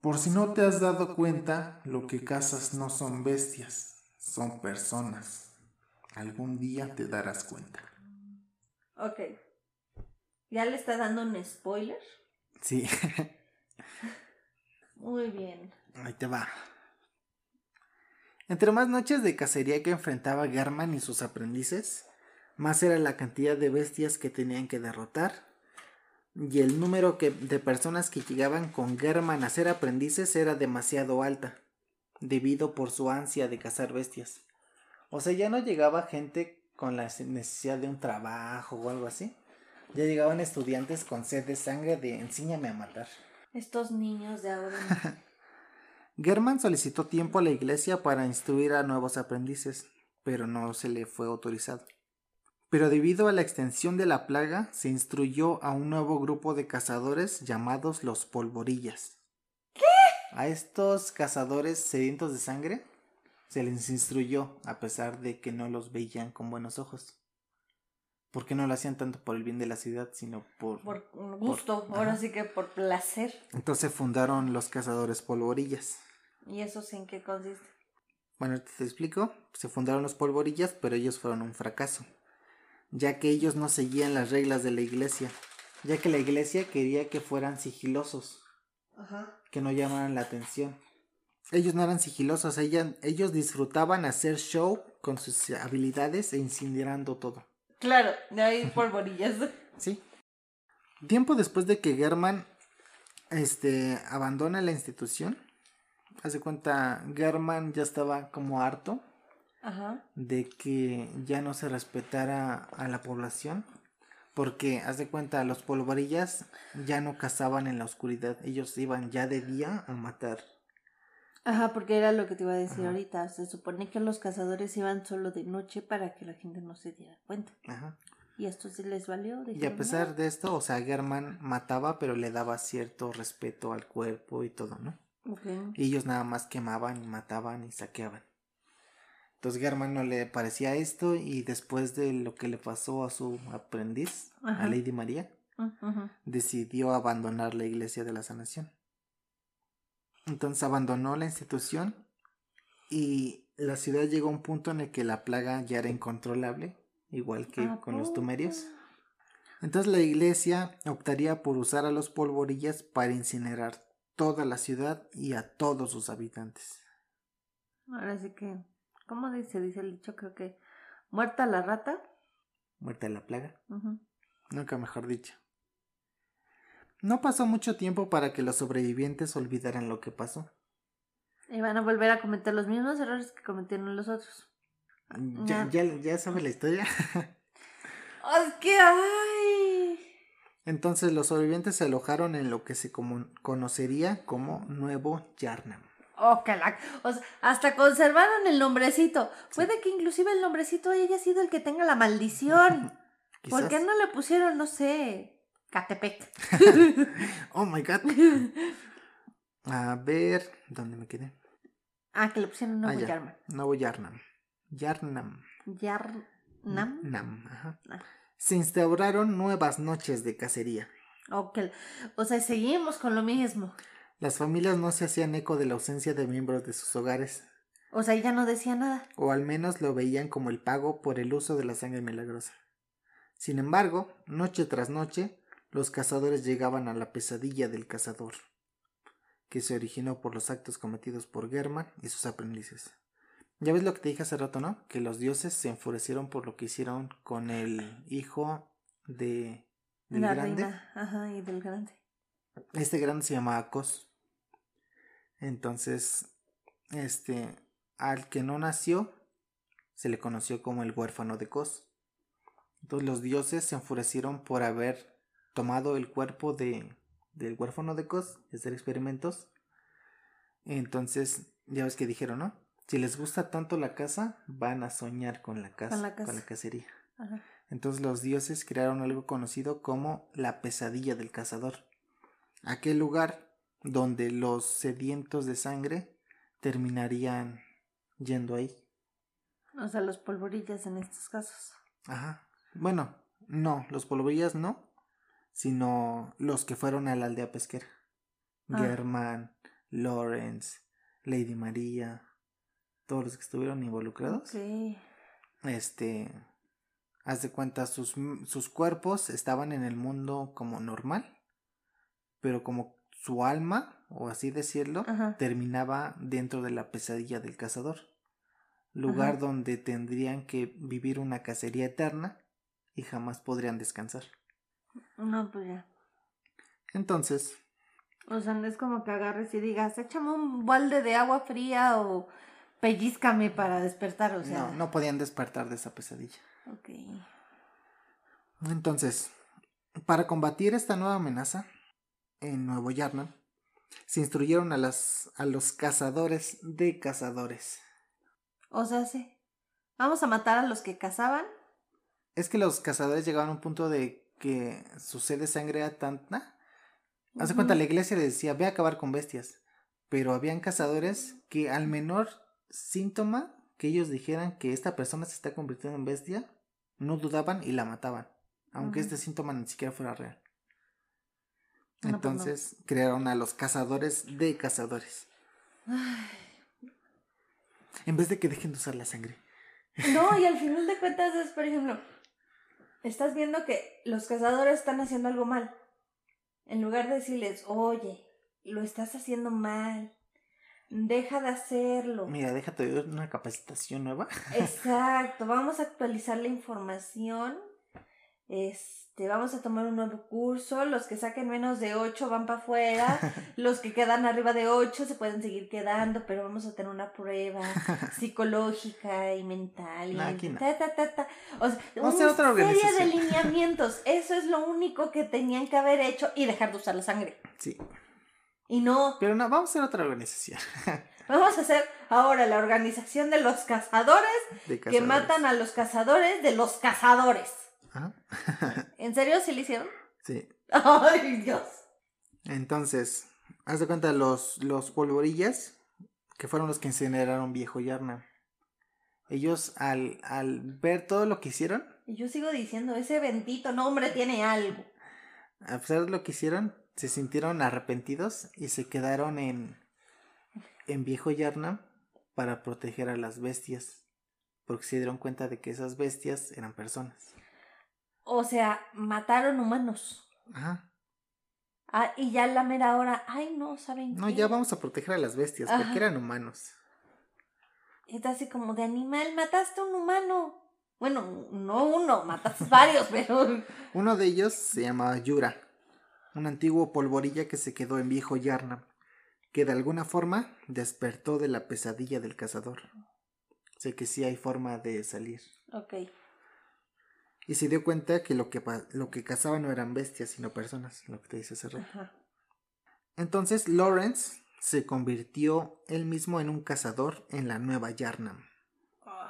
Por si no te has dado cuenta, lo que cazas no son bestias, son personas. Algún día te darás cuenta. Ok. ¿Ya le está dando un spoiler? Sí. Muy bien. Ahí te va. Entre más noches de cacería que enfrentaba German y sus aprendices, más era la cantidad de bestias que tenían que derrotar, y el número que, de personas que llegaban con German a ser aprendices era demasiado alta, debido por su ansia de cazar bestias. O sea, ya no llegaba gente con la necesidad de un trabajo o algo así. Ya llegaban estudiantes con sed de sangre de enséñame a matar. Estos niños de ahora. German solicitó tiempo a la iglesia para instruir a nuevos aprendices, pero no se le fue autorizado. Pero debido a la extensión de la plaga, se instruyó a un nuevo grupo de cazadores llamados los polvorillas. ¿Qué? A estos cazadores sedientos de sangre se les instruyó a pesar de que no los veían con buenos ojos. Porque no lo hacían tanto por el bien de la ciudad, sino por... Por gusto, ahora ajá. sí que por placer. Entonces fundaron los cazadores polvorillas. ¿Y eso en qué consiste? Bueno, te explico. Se fundaron los polvorillas, pero ellos fueron un fracaso, ya que ellos no seguían las reglas de la iglesia, ya que la iglesia quería que fueran sigilosos, Ajá. que no llamaran la atención. Ellos no eran sigilosos, ellos disfrutaban hacer show con sus habilidades e incinerando todo. Claro, de ahí polvorillas. ¿Sí? Tiempo después de que German este, abandona la institución, hace cuenta, German ya estaba como harto Ajá. de que ya no se respetara a la población. Porque, haz de cuenta, los polvorillas ya no cazaban en la oscuridad. Ellos iban ya de día a matar. Ajá, porque era lo que te iba a decir Ajá. ahorita. Se supone que los cazadores iban solo de noche para que la gente no se diera cuenta. Ajá. Y esto sí les valió. Y a pesar "No". de esto, o sea, German mataba, pero le daba cierto respeto al cuerpo y todo, ¿no? Ok. Y ellos nada más quemaban y mataban y saqueaban. Entonces German no le parecía esto y después de lo que le pasó a su aprendiz, a Ajá. Lady María, Ujú. decidió abandonar la iglesia de la sanación. Entonces abandonó la institución y la ciudad llegó a un punto en el que la plaga ya era incontrolable, igual que ¿A con los tumerios. Entonces la iglesia optaría por usar a los polvorillas para incinerar toda la ciudad y a todos sus habitantes. Ahora sí que, ¿cómo dice? Dice el dicho, creo que muerta la rata. Muerta la plaga, nunca mejor dicho. No pasó mucho tiempo para que los sobrevivientes olvidaran lo que pasó. Y van a volver a cometer los mismos errores que cometieron los otros. ¿Ya, ya, ya sabe la historia? Oh, es que, ay. Entonces los sobrevivientes se alojaron en lo que se conocería como Nuevo Yarnam. Oh, o sea, hasta conservaron el nombrecito. Puede que inclusive el nombrecito haya sido el que tenga la maldición. ¿Por qué no le pusieron, no sé, Catepec? Oh my god. A ver, ¿dónde me quedé? ah, que le pusieron Ah, Nuevo ya. Yarma. Nuevo Yarnam. Yarnam. Yarnam. Nam, ajá. Ah. Se instauraron nuevas noches de cacería. Ok. O sea, seguimos con lo mismo. Las familias no se hacían eco de la ausencia de miembros de sus hogares, O sea, ya no decía nada. o al menos lo veían como el pago por el uso de la sangre milagrosa. Sin embargo, noche tras noche, los cazadores llegaban a la pesadilla del cazador, que se originó por los actos cometidos por German y sus aprendices. Ya ves lo que te dije hace rato, ¿no? Que los dioses se enfurecieron por lo que hicieron con el hijo de del la grande. reina. Ajá, y del grande. Este grande se llamaba Cos. Entonces, este, al que no nació, se le conoció como el huérfano de Cos. Entonces los dioses se enfurecieron por haber tomado el cuerpo de, del huérfano de Cos y hacer experimentos. Entonces, ya ves que dijeron, ¿no? Si les gusta tanto la casa, van a soñar con la casa, Con la casa. cacería. Ajá. Entonces los dioses crearon algo conocido como la pesadilla del cazador. Aquel lugar donde los sedientos de sangre terminarían yendo ahí. O sea, los polvorillas en estos casos. Ajá. Bueno, no, los polvorillas no, sino los que fueron a la aldea pesquera. Ah. German, Lawrence, Lady María, todos los que estuvieron involucrados. Ok. este, haz de cuenta, sus, sus cuerpos estaban en el mundo como normal, pero como su alma, o así decirlo, Ajá. terminaba dentro de la pesadilla del cazador, lugar Ajá. donde tendrían que vivir una cacería eterna y jamás podrían descansar. No, pues ya. Entonces, O sea, no es como que agarres y digas, échame un balde de agua fría o pellízcame para despertar, o sea. no, no podían despertar de esa pesadilla. Ok. Entonces, para combatir esta nueva amenaza en Nuevo Yarnam, se instruyeron a, las, a los cazadores de cazadores. O sea, sí. Vamos a matar a los que cazaban. Es que los cazadores llegaban a un punto de que su sed de sangre era tanta. Haz de cuenta, la iglesia le decía, ve a acabar con bestias. Pero habían cazadores que al menor síntoma que ellos dijeran que esta persona se está convirtiendo en bestia, no dudaban y la mataban. Aunque este síntoma ni siquiera fuera real. No, pues no. Entonces crearon a los cazadores de cazadores. Ay. En vez de que dejen de usar la sangre. No, y al final de cuentas es, por ejemplo, estás viendo que los cazadores están haciendo algo mal. En lugar de decirles, oye, lo estás haciendo mal, deja de hacerlo. Mira, déjate de una capacitación nueva. Exacto, vamos a actualizar la información. Este, vamos a tomar un nuevo curso. Los que saquen menos de 8 van para afuera. Los que quedan arriba de 8 se pueden seguir quedando, pero vamos a tener una prueba psicológica y mental. Y No, aquí no. ta, ta, ta. O sea, una serie de lineamientos. Eso es lo único que tenían que haber hecho y dejar de usar la sangre. Sí. Y no, Pero no, vamos a hacer otra organización. vamos a hacer ahora la organización de los cazadores De que matan a los cazadores de los cazadores. ¿En serio sí lo hicieron? Sí. Ay, Dios. Entonces, haz de cuenta, los, los polvorillas, que fueron los que incineraron viejo Yarna. Ellos, al, al ver todo lo que hicieron, Y yo sigo diciendo, ese bendito nombre tiene algo. a pesar de lo que hicieron, se sintieron arrepentidos y se quedaron en, en Viejo Yarnam para proteger a las bestias, porque se dieron cuenta de que esas bestias eran personas. O sea, mataron humanos. Ajá. Ah, y ya la mera hora, ay no, ¿saben No, qué? ya vamos a proteger a las bestias, porque eran humanos. Está así como de animal, mataste a un humano. Bueno, no uno, mataste varios, pero... Uno de ellos se llamaba Yura, un antiguo polvorilla que se quedó en Viejo Yarnam, que de alguna forma despertó de la pesadilla del cazador. Sé que sí hay forma de salir. Ok. Y se dio cuenta que lo que, lo que cazaba no eran bestias, sino personas, lo que te dice rato. Ajá. Entonces Lawrence se convirtió él mismo en un cazador en la nueva Yarnam. Ah,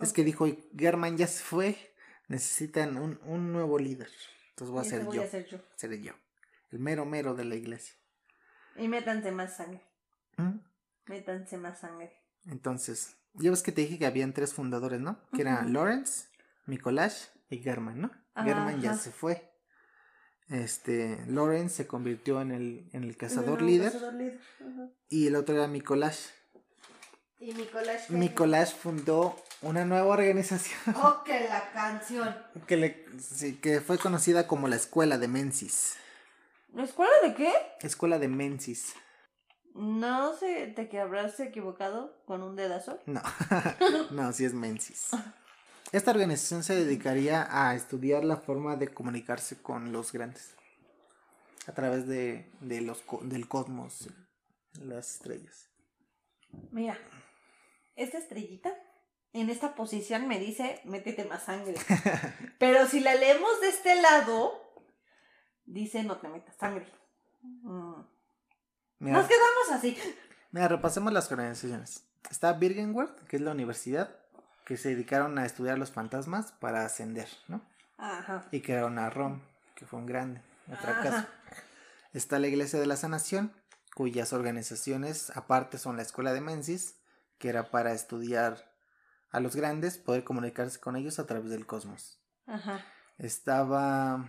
Es que dijo, German ya se fue, necesitan un, un nuevo líder. Entonces voy a ese ser voy yo. a ser yo. Seré yo. El mero mero de la iglesia. Y métanse más sangre. ¿Mm? Métanse más sangre. Entonces, ya ves que te dije que habían tres fundadores, ¿no? Que eran Ujú. Lawrence, Mikolash y German, ¿no? Ajá, German ya ajá. se fue. Este, Lawrence se convirtió en el, en el cazador No, líder cazador líder. Ajá. y el otro era Mikolash. Y Nicolás. Mikolash fundó una nueva organización Oh, que la canción. que, le- sí, que fue conocida como la Escuela de Mensis. ¿La escuela de qué? Escuela de Mensis. No sé, ¿te que habrás equivocado con un dedazo? No, no, sí es Mensis. Esta organización se dedicaría a estudiar la forma de comunicarse con los grandes a través de, de los, del cosmos, las estrellas. Mira, esta estrellita en esta posición me dice, métete más sangre. Pero si la leemos de este lado, dice, no te metas sangre. Mm. Mira, Nos quedamos así. mira, repasemos las organizaciones. Está Birgenworth, que es la universidad, que se dedicaron a estudiar los fantasmas para ascender, ¿no? Ajá. Y crearon a Rom, que fue un grande, fracaso. Está la Iglesia de la Sanación, cuyas organizaciones aparte son la Escuela de Mensis, que era para estudiar a los grandes, poder comunicarse con ellos a través del cosmos. Ajá. Estaba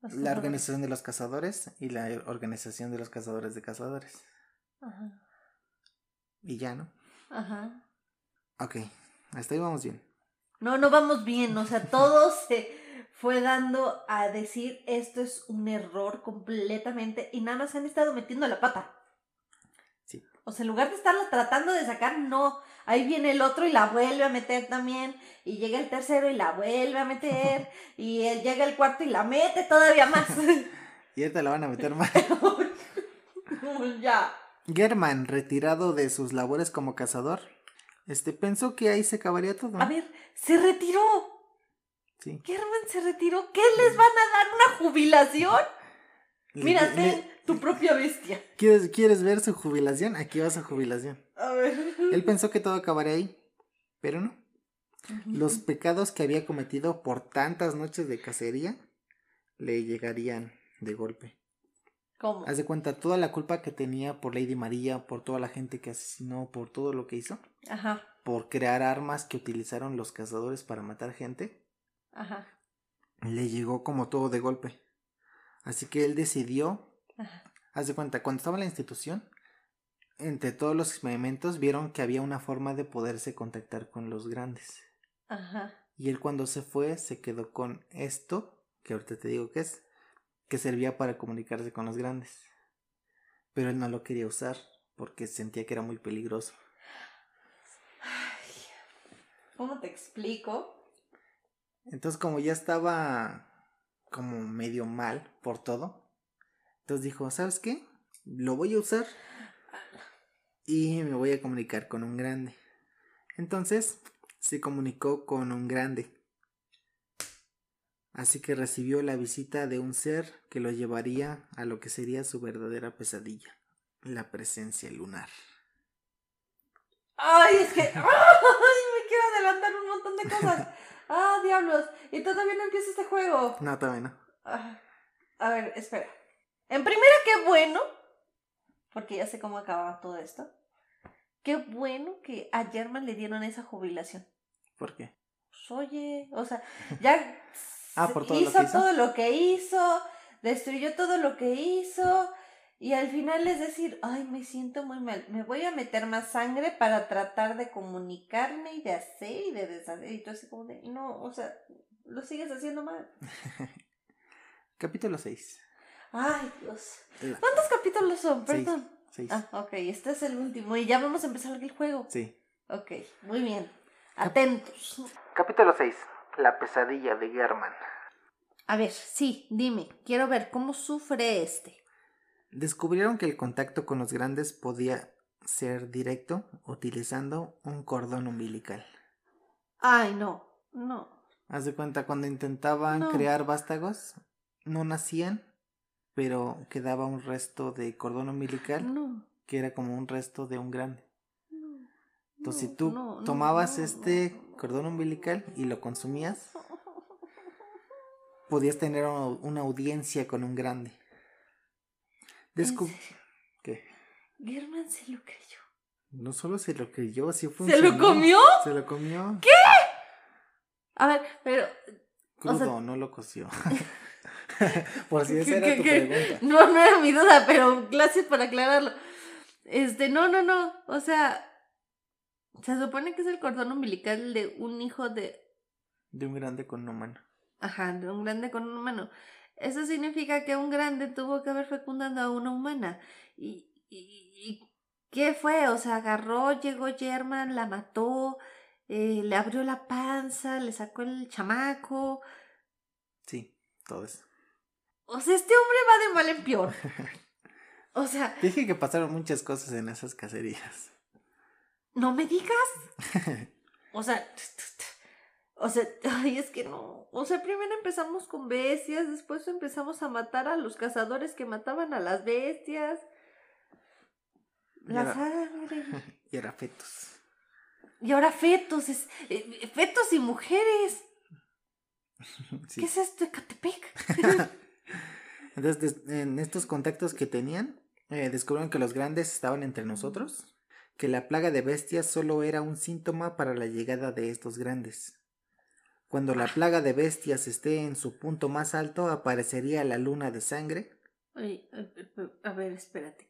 la. Organización de los Cazadores y la Organización de los Cazadores de Cazadores. Ajá. Y ya, ¿no? Ajá. Ok, hasta ahí vamos bien. No, no vamos bien, o sea, todo se fue dando a decir esto es un error completamente y nada más han estado metiendo la pata. Sí. O sea, en lugar de estarla tratando de sacar, no, ahí viene el otro y la vuelve a meter también, y llega el tercero y la vuelve a meter, y él llega el cuarto y la mete todavía más. Y ahorita la van a meter mal. ya. German, retirado de sus labores como cazador, este pensó que ahí se acabaría todo. A ver, se retiró. Sí. Germán se retiró. ¿Qué les van a dar una jubilación? Mira, tu propia bestia. ¿Quieres, ¿Quieres ver su jubilación? Aquí va su jubilación. A ver. Él pensó que todo acabaría ahí, pero no. Los pecados que había cometido por tantas noches de cacería le llegarían de golpe. ¿Cómo? Haz de cuenta toda la culpa que tenía por Lady María, por toda la gente que asesinó, por todo lo que hizo, Ajá, por crear armas que utilizaron los cazadores para matar gente, ajá, le llegó como todo de golpe. Así que él decidió, ajá. haz de cuenta, cuando estaba en la institución, entre todos los experimentos vieron que había una forma de poderse contactar con los grandes. Ajá. Y él cuando se fue se quedó con esto, que ahorita te digo que es, que servía para comunicarse con los grandes. Pero él no lo quería usar porque sentía que era muy peligroso. ¿Cómo te explico? Entonces como ya estaba como medio mal por todo, entonces dijo, ¿sabes qué? Lo voy a usar y me voy a comunicar con un grande. Entonces se comunicó con un grande. Así que recibió la visita de un ser que lo llevaría a lo que sería su verdadera pesadilla, la presencia lunar. Ay, es que. ¡Ay! Me quiero adelantar un montón de cosas. Ah, diablos. Y todavía no empieza este juego. No, todavía no. Ah, A ver, espera. En primera, qué bueno. Porque ya sé cómo acababa todo esto. Qué bueno que a German le dieron esa jubilación. ¿Por qué? Pues, oye, o sea, ya Ah, por todo lo hizo que hizo. todo lo que hizo. destruyó todo lo que hizo y al final es decir, ay, me siento muy mal, me voy a meter más sangre para tratar de comunicarme y de hacer y de deshacer y todo así como de, no, o sea, lo sigues haciendo mal. Capítulo 6. Ay, Dios. La- ¿Cuántos capítulos son? Seis. Perdón. Seis. Ah, ok, este es el último y ya vamos a empezar el juego. Sí. Ok, muy bien. Atentos. Capítulo 6. La pesadilla de German. A ver, sí, dime, quiero ver cómo sufre este. Descubrieron que el contacto con los grandes podía ser directo utilizando un cordón umbilical. Ay, no, no. Haz de cuenta, cuando intentaban No. crear vástagos, no nacían, pero quedaba un resto de cordón umbilical No. que era como un resto de un grande. no, Entonces, si tú tomabas no, este. Cordón umbilical y lo consumías, podías tener una, audiencia con un grande. ¿Qué? Germán se lo creyó. No solo se lo creyó, sí ¿Se funcionó. lo comió? Se lo comió. A ver, pero. Crudo, sea- no lo coció. Por si ¿qué- esa era qué- tu qué? pregunta. No, no era mi duda, pero gracias por aclararlo. Este, no, no, no. O sea, se supone que es el cordón umbilical de un hijo de. De un grande con una mano. Ajá, de un grande con un humano. Eso significa que un grande tuvo que haber fecundado a una humana. ¿Y, y, y qué fue? O sea, agarró, llegó German, la mató, eh, le abrió la panza, le sacó el chamaco. Sí, todo eso. O sea, este hombre va de mal en peor. O sea, Dije que pasaron muchas cosas en esas cacerías. No me digas. O sea, o sea, ay, es que no. O sea, primero empezamos con bestias, después empezamos a matar a los cazadores que mataban a las bestias. La Ya. sangre. y era fetos. Y ahora fetos, es, eh, fetos y mujeres. Sí. ¿Qué es esto, Ecatepec? Entonces, en estos contactos que tenían, eh, descubrieron que los grandes estaban entre nosotros, que la plaga de bestias solo era un síntoma para la llegada de estos grandes. Cuando la plaga de bestias esté en su punto más alto, aparecería la luna de sangre. Oye, a ver, espérate.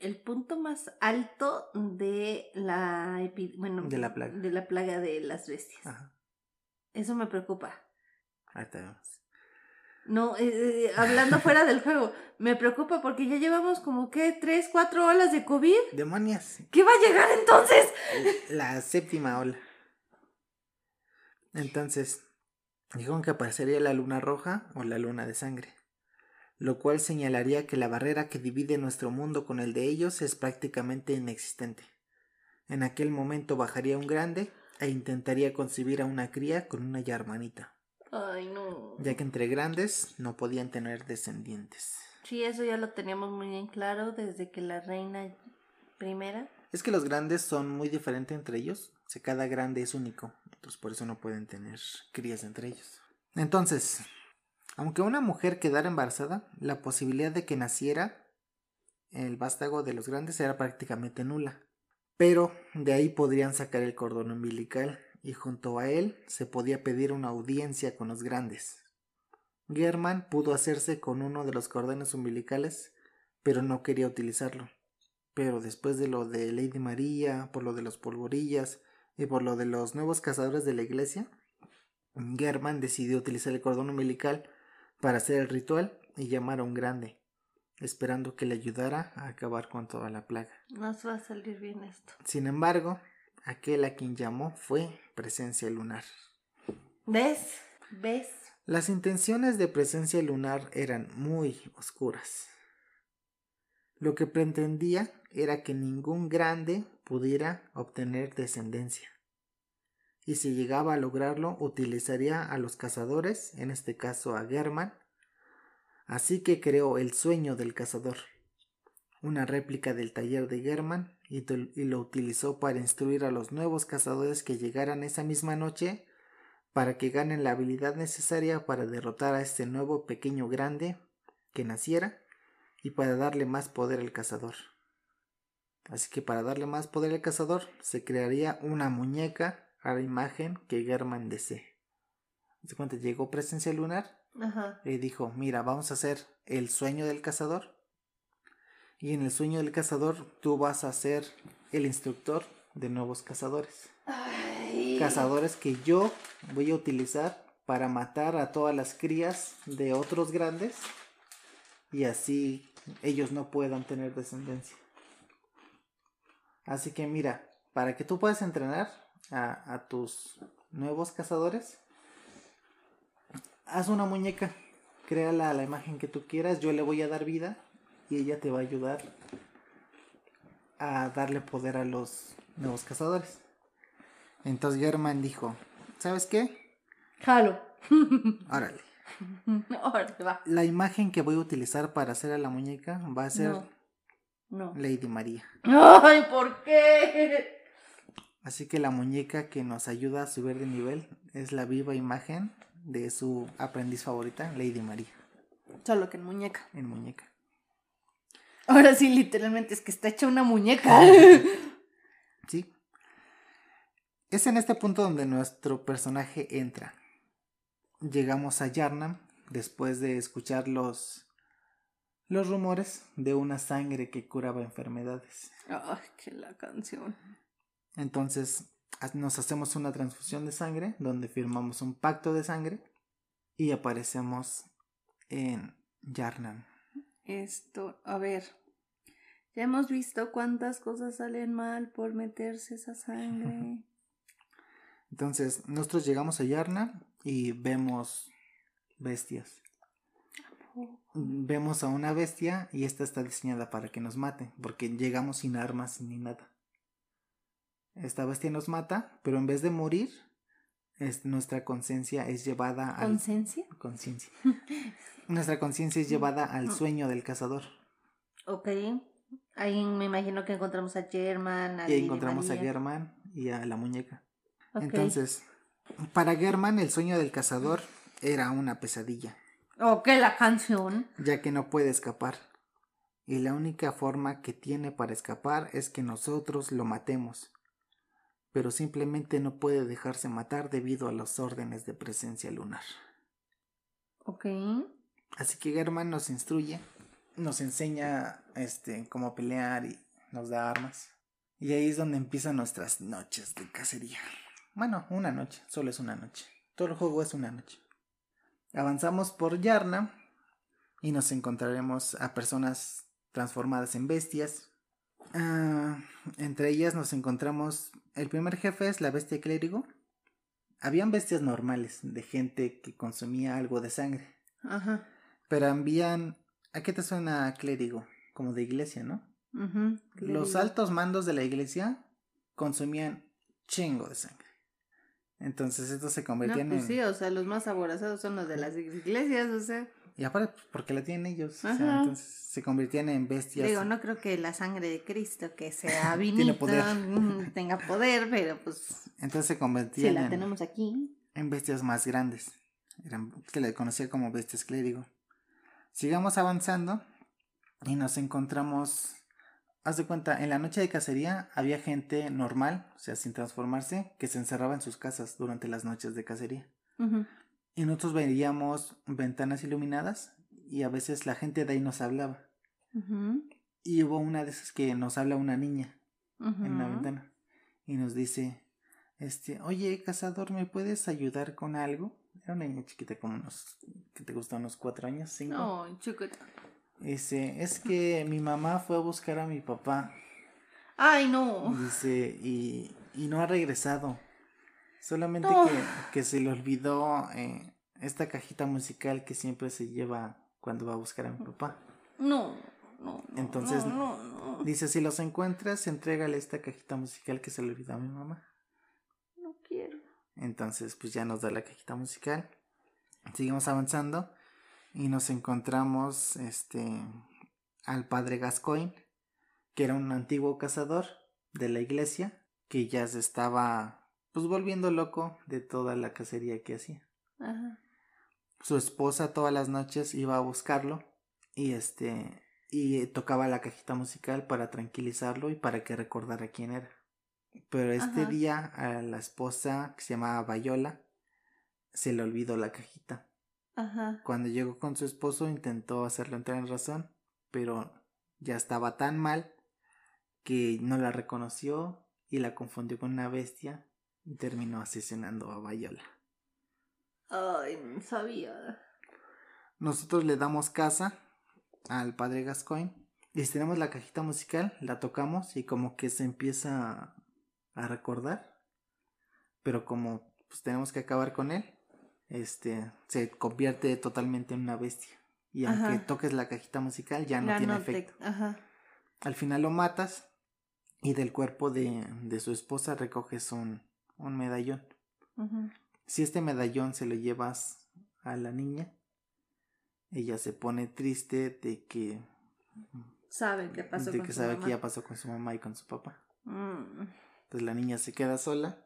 El punto más alto de la epi- bueno, De la plaga. de la plaga de las bestias. Ajá, Eso me preocupa. ahorita vemos. No, eh, eh, hablando fuera del juego, me preocupa porque ya llevamos como que tres, cuatro olas de COVID. Demonias, ¿Qué va a llegar entonces? la séptima ola. Entonces, dijeron que aparecería la luna roja o la luna de sangre, lo cual señalaría que la barrera que divide nuestro mundo con el de ellos es prácticamente inexistente. En aquel momento bajaría un grande e intentaría concebir a una cría con una ya hermanita, Ay, no. ya que entre grandes no podían tener descendientes. Sí, eso ya lo teníamos muy en claro desde que la reina primera. Es que los grandes son muy diferentes entre ellos. O sea, cada grande es único. Entonces por eso no pueden tener crías entre ellos. Entonces, aunque una mujer quedara embarazada, la posibilidad de que naciera el vástago de los grandes era prácticamente nula. Pero de ahí podrían sacar el cordón umbilical y junto a él se podía pedir una audiencia con los grandes. German pudo hacerse con uno de los cordones umbilicales, pero no quería utilizarlo. Pero después de lo de Lady María, por lo de los polvorillas y por lo de los nuevos cazadores de la iglesia, German decidió utilizar el cordón umbilical para hacer el ritual y llamar a un grande, esperando que le ayudara a acabar con toda la plaga. Nos va a salir bien esto. Sin embargo, aquel a quien llamó fue Presencia Lunar. ¿Ves? ¿Ves? Las intenciones de Presencia Lunar eran muy oscuras. Lo que pretendía era que ningún grande pudiera obtener descendencia. Y si llegaba a lograrlo, utilizaría a los cazadores, en este caso a German. Así que creó el sueño del cazador, una réplica del taller de German, y, y lo utilizó para instruir a los nuevos cazadores que llegaran esa misma noche para que ganen la habilidad necesaria para derrotar a este nuevo pequeño grande que naciera y para darle más poder al cazador. Así que para darle más poder al cazador se crearía una muñeca a la imagen que German desee. ¿Se cuenta? Llegó presencia lunar Ajá. Le dijo, mira, vamos a hacer el sueño del cazador. Y en el sueño del cazador tú vas a ser el instructor de nuevos cazadores. Ay. Cazadores que yo voy a utilizar para matar a todas las crías de otros grandes y así ellos no puedan tener descendencia. Así que mira, para que tú puedas entrenar a, a tus nuevos cazadores, haz una muñeca, créala a la imagen que tú quieras, yo le voy a dar vida y ella te va a ayudar a darle poder a los nuevos cazadores. Entonces Germán dijo, ¿sabes qué? Jalo. Órale. Ahora va. La imagen que voy a utilizar para hacer a la muñeca va a ser No. No. Lady María. Ay, ¿por qué? Así que la muñeca que nos ayuda a subir de nivel es la viva imagen de su aprendiz favorita, Lady María, Solo que en muñeca. en muñeca. Ahora sí, literalmente es que está hecha una muñeca. ¿Sí? Es en este punto donde nuestro personaje entra. Llegamos a Yarnam después de escuchar los, los rumores de una sangre que curaba enfermedades. Ay, que la canción. Entonces nos hacemos una transfusión de sangre donde firmamos un pacto de sangre y aparecemos en Yarnam. Esto, a ver. Ya hemos visto cuántas cosas salen mal por meterse esa sangre. Entonces nosotros llegamos a Yarnam y vemos bestias. Vemos a una bestia y esta está diseñada para que nos mate, porque llegamos sin armas ni nada. Esta bestia nos mata, pero en vez de morir, es, nuestra conciencia es llevada al ¿Conciencia? conciencia. Nuestra conciencia es llevada al sueño del cazador. Ok. Ahí me imagino que encontramos a German, a Y encontramos a. Germán y a la muñeca. Entonces, para Germán el sueño del cazador era una pesadilla, Ok, la canción. ya que no puede escapar. Y la única forma que tiene para escapar es que nosotros lo matemos. Pero simplemente no puede dejarse matar debido a las órdenes de presencia lunar. Ok. Así que Germán nos instruye, nos enseña este cómo pelear y nos da armas. Y ahí es donde empiezan nuestras noches de cacería. Bueno, una noche, solo es una noche. Todo el juego es una noche. Avanzamos por Yarna y nos encontraremos a personas transformadas en bestias. Ah, entre ellas nos encontramos. El primer jefe es la bestia clérigo. Habían bestias normales, de gente que consumía algo de sangre. Ajá. Pero habían. ¿A qué te suena clérigo? Como de iglesia, ¿no? Los altos mandos de la iglesia consumían chingo de sangre. Entonces estos se No, convertían pues en. sí, o sea, los más aborazados son los de las iglesias, o sea. Y aparte, porque la tienen ellos. o sea, Ajá. entonces se convertían en bestias. Digo, no creo que la sangre de Cristo, que sea Tiene vinito, poder. mm, tenga poder, pero pues Entonces se si convertían la en, tenemos aquí. en bestias más grandes. Eran, se le conocía como bestias clérigo. Sigamos avanzando y nos encontramos. Haz de cuenta, en la noche de cacería había gente normal, o sea, sin transformarse, que se encerraba en sus casas durante las noches de cacería. Y nosotros veíamos ventanas iluminadas y a veces la gente de ahí nos hablaba. Y hubo una de esas que nos habla una niña en una ventana y nos dice, este, oye, cazador, ¿me puedes ayudar con algo? Era una niña chiquita como unos, que te gusta, unos cuatro años, cinco. No, chiquita. Dice, es que mi mamá fue a buscar a mi papá. Ay, no. Dice, y, y no ha regresado. Solamente No. que, que se le olvidó eh, esta cajita musical que siempre se lleva cuando va a buscar a mi papá. No. No, no, Entonces, no. Dice, si los encuentras, entrégale esta cajita musical que se le olvidó a mi mamá. Entonces, pues ya nos da la cajita musical. Seguimos avanzando y nos encontramos este al padre Gascoigne, que era un antiguo cazador de la iglesia, que ya se estaba pues volviendo loco de toda la cacería que hacía. Ajá. Su esposa todas las noches iba a buscarlo y este y tocaba la cajita musical para tranquilizarlo y para que recordara quién era. Pero este Ajá. día a la esposa que se llamaba Bayola se le olvidó la cajita Ajá. Cuando llegó con su esposo intentó hacerlo entrar en razón, pero ya estaba tan mal que no la reconoció y la confundió con una bestia y terminó asesinando a Viola. Ay, no sabía. Nosotros le damos casa al padre Gascoigne y si tenemos la cajita musical, la tocamos y como que se empieza a recordar, pero como pues tenemos que acabar con él, este se convierte totalmente en una bestia. Y aunque toques la cajita musical ya no tiene no te- efecto. Ajá. Al final lo matas y del cuerpo de, de su esposa recoges un, un medallón. Si este medallón se lo llevas a la niña, ella se pone triste de que, Sabe qué pasó de con que su sabe mamá. que ya pasó con su mamá y con su papá. Mm. Entonces la niña se queda sola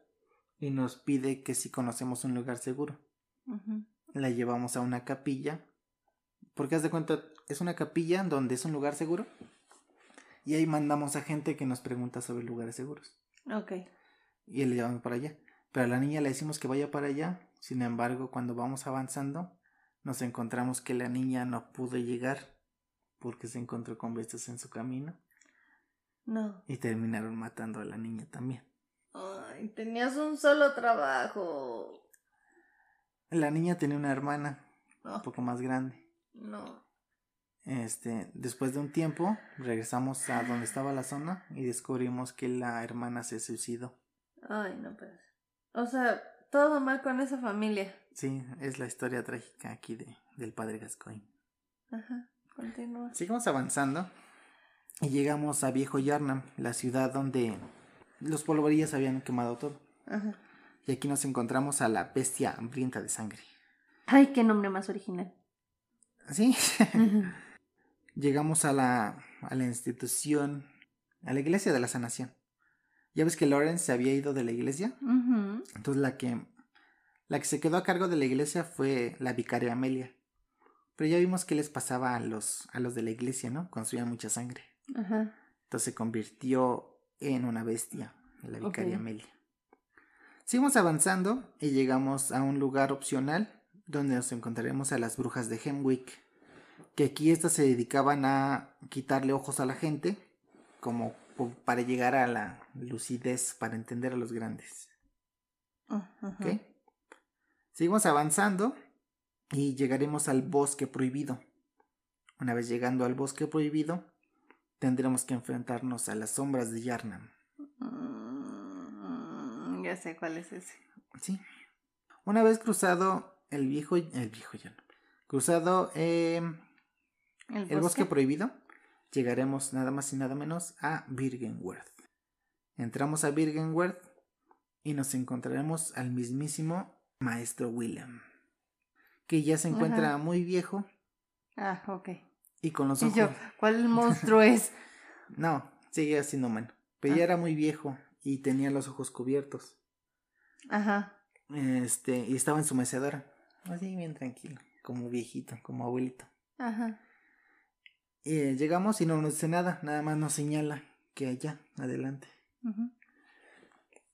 y nos pide que si conocemos un lugar seguro. La llevamos a una capilla. Porque haz de cuenta, es una capilla donde es un lugar seguro. Y ahí mandamos a gente que nos pregunta sobre lugares seguros. Ok. y le llevamos para allá. Pero a la niña le decimos que vaya para allá. Sin embargo, cuando vamos avanzando, nos encontramos que la niña no pudo llegar porque se encontró con bestias en su camino No. y terminaron matando a la niña también. Ay, tenías un solo trabajo. La niña tenía una hermana No. un poco más grande. No. Este, después de un tiempo, regresamos a donde estaba la zona y descubrimos que la hermana se suicidó. Ay, no puede ser. O sea, todo mal con esa familia. Sí, es la historia trágica aquí de, del padre Gascoigne. Ajá. Continúa. Seguimos avanzando y llegamos a Viejo Yarnam, la ciudad donde los polvorillas habían quemado todo. Ajá. Y aquí nos encontramos a la bestia hambrienta de sangre. Ay, qué nombre más original. ¿Sí? Llegamos a la, a la institución, a la iglesia de la sanación. Ya ves que Lawrence se había ido de la iglesia. Ujú. Entonces la que, la que se quedó a cargo de la iglesia fue la vicaria Amelia. Pero ya vimos qué les pasaba a los, a los de la iglesia, ¿no? Consumían mucha sangre. Ajá. Entonces se convirtió en una bestia, la vicaria Ok. Amelia. Seguimos avanzando y llegamos a un lugar opcional donde nos encontraremos a las brujas de Hemwick. Que aquí estas se dedicaban a quitarle ojos a la gente, como para llegar a la lucidez, para entender a los grandes. Ajá. ¿ok? Seguimos avanzando y llegaremos al bosque prohibido. Una vez llegando al bosque prohibido, tendremos que enfrentarnos a las sombras de Yarnam. Mm, ya sé cuál es ese. ¿sí? Una vez cruzado el viejo, el viejo Yarnam, cruzado em, El, el bosque prohibido, llegaremos nada más y nada menos a Birgenworth. Entramos a Birgenworth y nos encontraremos al mismísimo maestro William, que ya se encuentra Ajá. muy viejo Ah, ok. Y con los Y ojos... yo, ¿cuál monstruo es? No, sigue siendo humano, pero ya Ah. era muy viejo y tenía los ojos cubiertos. Ajá. Este, y estaba en su mecedora, así bien tranquilo, como viejito, como abuelito. Ajá. Eh, llegamos y no nos dice nada, nada más nos señala que allá, adelante. ujú,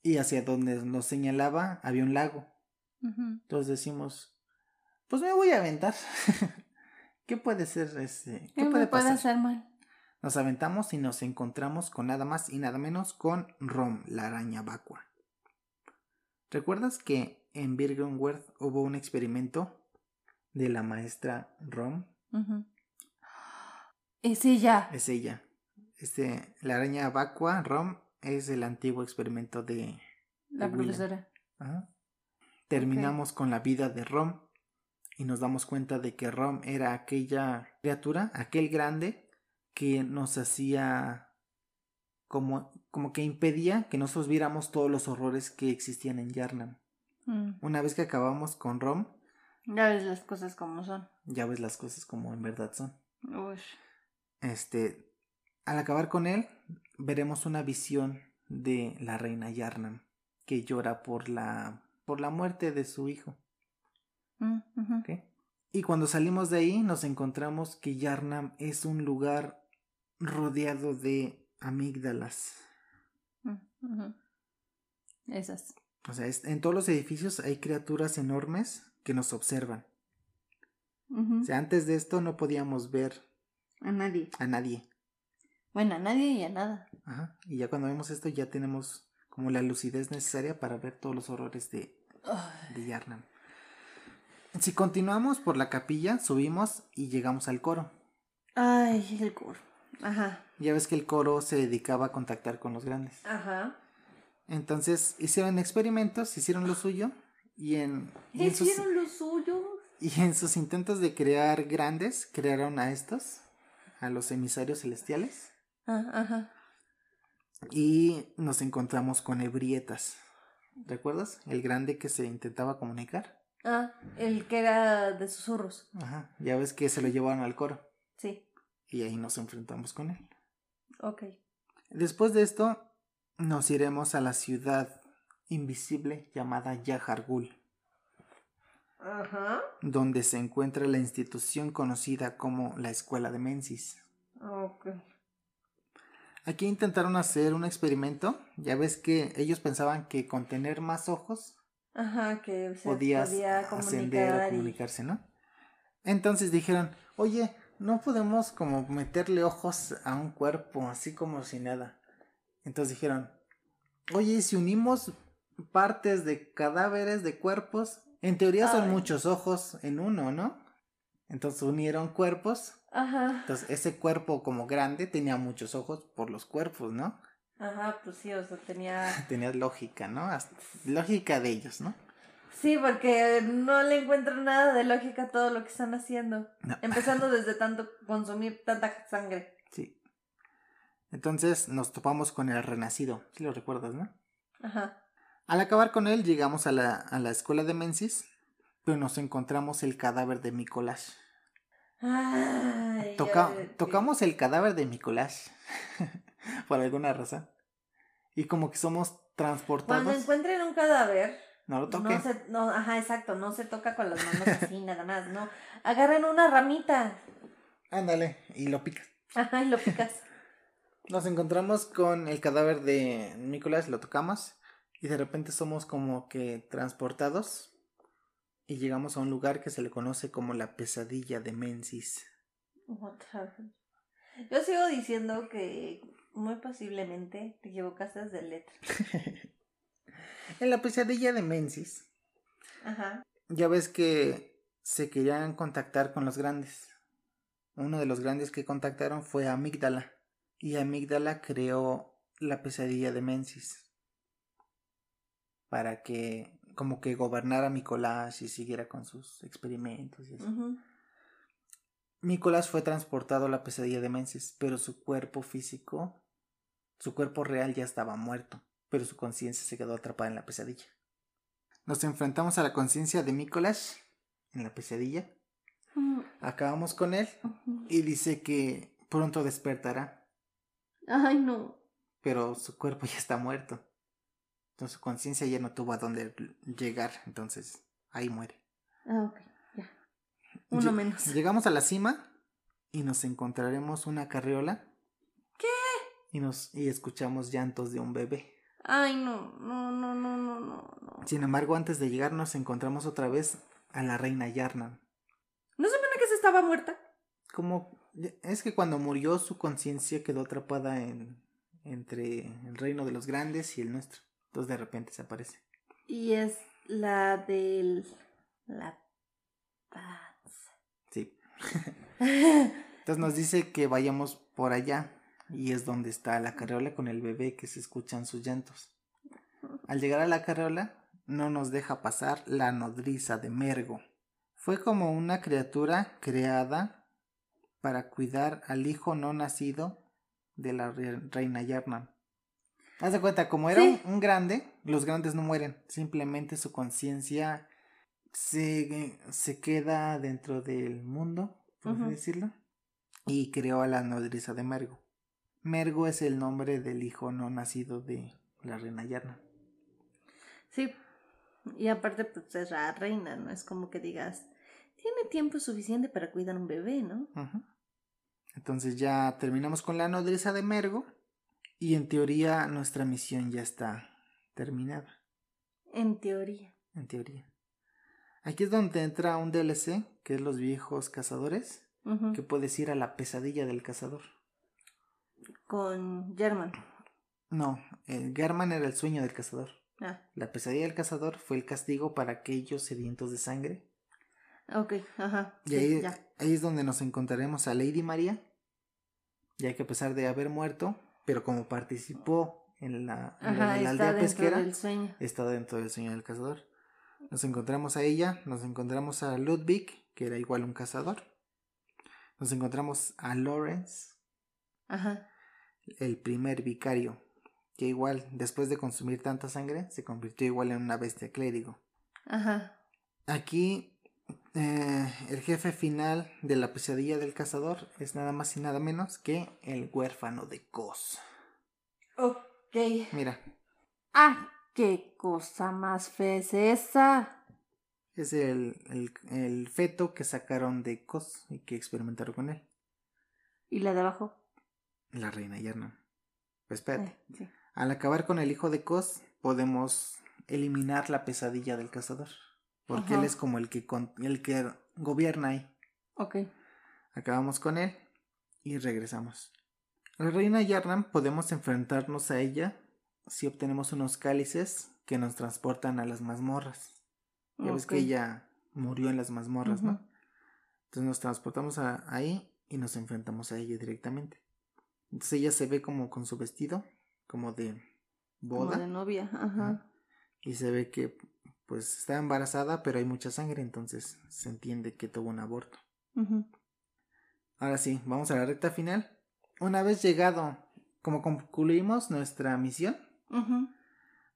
Y hacia donde nos señalaba había un lago. ujú. Entonces decimos, pues me voy a aventar. ¿Qué puede ser ese? ¿Qué ¿Qué me puede puede pasar? hacer mal? Nos aventamos y nos encontramos con nada más y nada menos con Rom, la araña vacua. ¿Recuerdas que en Birgenworth hubo un experimento de la maestra Rom? Ujú. Es ella. Es ella. Este, la araña vacua, Rom, es el antiguo experimento de... La de profesora. Ajá. Terminamos con la vida de Rom y nos damos cuenta de que Rom era aquella criatura, aquel grande que nos hacía como, como que impedía que nosotros viéramos todos los horrores que existían en Yarnam. Mm. Una vez que acabamos con Rom, Ya ves las cosas como son. ya ves las cosas como en verdad son. Uy. Este, al acabar con él, veremos una visión de la reina Yarnam que llora por la por la muerte de su hijo. Mm. Y cuando salimos de ahí nos encontramos que Yarnam es un lugar rodeado de amígdalas. Mm. Esas. O sea, es- en todos los edificios hay criaturas enormes que nos observan. O sea, antes de esto no podíamos ver A nadie. a nadie. Bueno, a nadie y a nada. Ajá. Y ya cuando vemos esto ya tenemos como la lucidez necesaria para ver todos los horrores de, de Yarnam. Si continuamos por la capilla, subimos y llegamos al coro. Ay, el coro. Ajá. Ya ves que el coro se dedicaba a contactar con los grandes. Ajá. Entonces hicieron experimentos, hicieron lo suyo y en, y en sus, Hicieron lo suyo. y en sus intentos de crear grandes, crearon a estos, a los emisarios celestiales. Ah, ajá. Y nos encontramos con Ebrietas. ¿Recuerdas? El grande que se intentaba comunicar. Ah, el que era de susurros. Ajá. Ya ves que se lo llevaron al coro. Sí. Y ahí nos enfrentamos con él. Ok. Después de esto, nos iremos a la ciudad invisible llamada Yahargul, Ajá. donde se encuentra la institución conocida como la Escuela de Mensis. Ok. Aquí intentaron hacer un experimento. Ya ves que ellos pensaban que con tener más ojos Ajá, que se podías podía ascender o y... comunicarse, ¿no? Entonces dijeron, oye, no podemos como meterle ojos a un cuerpo, así como si nada. Entonces dijeron, oye, ¿y si unimos partes de cadáveres de cuerpos, en teoría son Ay. muchos ojos en uno, ¿no? Entonces unieron cuerpos. Ajá. Entonces ese cuerpo como grande tenía muchos ojos por los cuerpos, ¿no? Ajá, pues sí, o sea, tenía... Tenía lógica, ¿no? Hasta- lógica de ellos, ¿no? Sí, porque no le encuentro nada de lógica a todo lo que están haciendo. No. Empezando desde tanto consumir tanta sangre. Sí. Entonces nos topamos con el renacido, si lo recuerdas, ¿no? Ajá. Al acabar con él llegamos a la, a la escuela de Mensis, pero nos encontramos el cadáver de Nicolás. Ay, Toca- ya- tocamos el cadáver de Nicolás, por alguna razón. Y como que somos Cuando transportados. encuentren un cadáver, No lo toqué. no se, no, ajá, exacto, no se toca con las manos así nada más, no. Agarren una ramita, Ándale, y lo picas. ajá, y lo picas. Nos encontramos con el cadáver de Nicolás, lo tocamos y de repente somos como que transportados y llegamos a un lugar que se le conoce como la pesadilla de the- Yo sigo diciendo que muy posiblemente te equivocaste de letra. En la pesadilla de Mensis, Ajá. ya ves que se querían contactar con los grandes. Uno de los grandes que contactaron fue Amígdala y Amígdala creó la pesadilla de Mensis para que como que gobernara Nicolás y siguiera con sus experimentos y así. ujú. Nicolás fue transportado a la pesadilla de Mensis, pero su cuerpo físico, su cuerpo real ya estaba muerto, pero su conciencia se quedó atrapada en la pesadilla. Nos enfrentamos a la conciencia de Nicolás en la pesadilla, Mm, acabamos con él y dice que pronto despertará, Ay, no. pero su cuerpo ya está muerto. Entonces su conciencia ya no tuvo a dónde llegar, entonces ahí muere. Ah, ok, ya. Uno menos. Llegamos a la cima y nos encontraremos una carriola. Y nos y escuchamos llantos de un bebé. Ay, no, no, no, no, no, no. Sin embargo, antes de llegar nos encontramos otra vez a la reina Yarnan. ¿No se supone que se estaba muerta? Como es que cuando murió su conciencia quedó atrapada en entre el reino de los grandes y el nuestro. Entonces de repente se aparece. Y es la del... La paz. Sí. Entonces nos dice que vayamos por allá y es donde está la carriola con el bebé que se escuchan sus llantos. Al llegar a la carriola no nos deja pasar la nodriza de Mergo. Fue como una criatura creada para cuidar al hijo no nacido de la re- reina Yarnan. Haz de cuenta, como era Sí. un, grande, los grandes no mueren, simplemente su conciencia se, se queda dentro del mundo, por así decirlo, y creó a la nodriza de Mergo. Mergo es el nombre del hijo no nacido de la reina Yarna. Sí. Y aparte, pues es la reina, ¿no? Es como que digas, tiene tiempo suficiente para cuidar un bebé, ¿no? Entonces ya terminamos con la nodriza de Mergo y en teoría nuestra misión ya está terminada, En teoría. en teoría. Aquí es donde entra un DLC, que es los viejos cazadores, que puedes ir a la pesadilla del cazador. Con German. No, el German era el sueño del cazador. Ah, La pesadilla del cazador fue el castigo para aquellos sedientos de sangre. ok, ajá. Y sí, ahí, ya. ahí es donde nos encontraremos a Lady María, ya que a pesar de haber muerto, pero como participó en la, en Ajá, de la aldea pesquera, del sueño. está dentro del sueño del cazador. Nos encontramos a ella, nos encontramos a Ludwig, que era igual un cazador. Nos encontramos a Lawrence, Ajá. el primer vicario, que igual, después de consumir tanta sangre, se convirtió igual en una bestia clérigo. Ajá. Aquí, eh, el jefe final de la pesadilla del cazador es nada más y nada menos que el huérfano de Cos. Ok. Mira, Ah, qué cosa más fea es esa. es el, el, el feto que sacaron de Cos y que experimentaron con él. ¿Y la de abajo? La reina Yarna. Pues espérate. Sí. Al acabar con el hijo de Cos, podemos eliminar la pesadilla del cazador. Porque Ajá. él es como el que, con- el que gobierna ahí. Ok. Acabamos con él y regresamos. La reina Yarnam podemos enfrentarnos a ella si obtenemos unos cálices que nos transportan a las mazmorras. Ya ves que ella murió en las mazmorras, ¿no? Entonces nos transportamos a- ahí y nos enfrentamos a ella directamente. Entonces ella se ve como con su vestido, como de Como boda, de novia. Ajá. Y se ve que pues está embarazada, pero hay mucha sangre, entonces se entiende que tuvo un aborto. Ujú. Ahora sí, vamos a la recta final. Una vez llegado, como concluimos nuestra misión,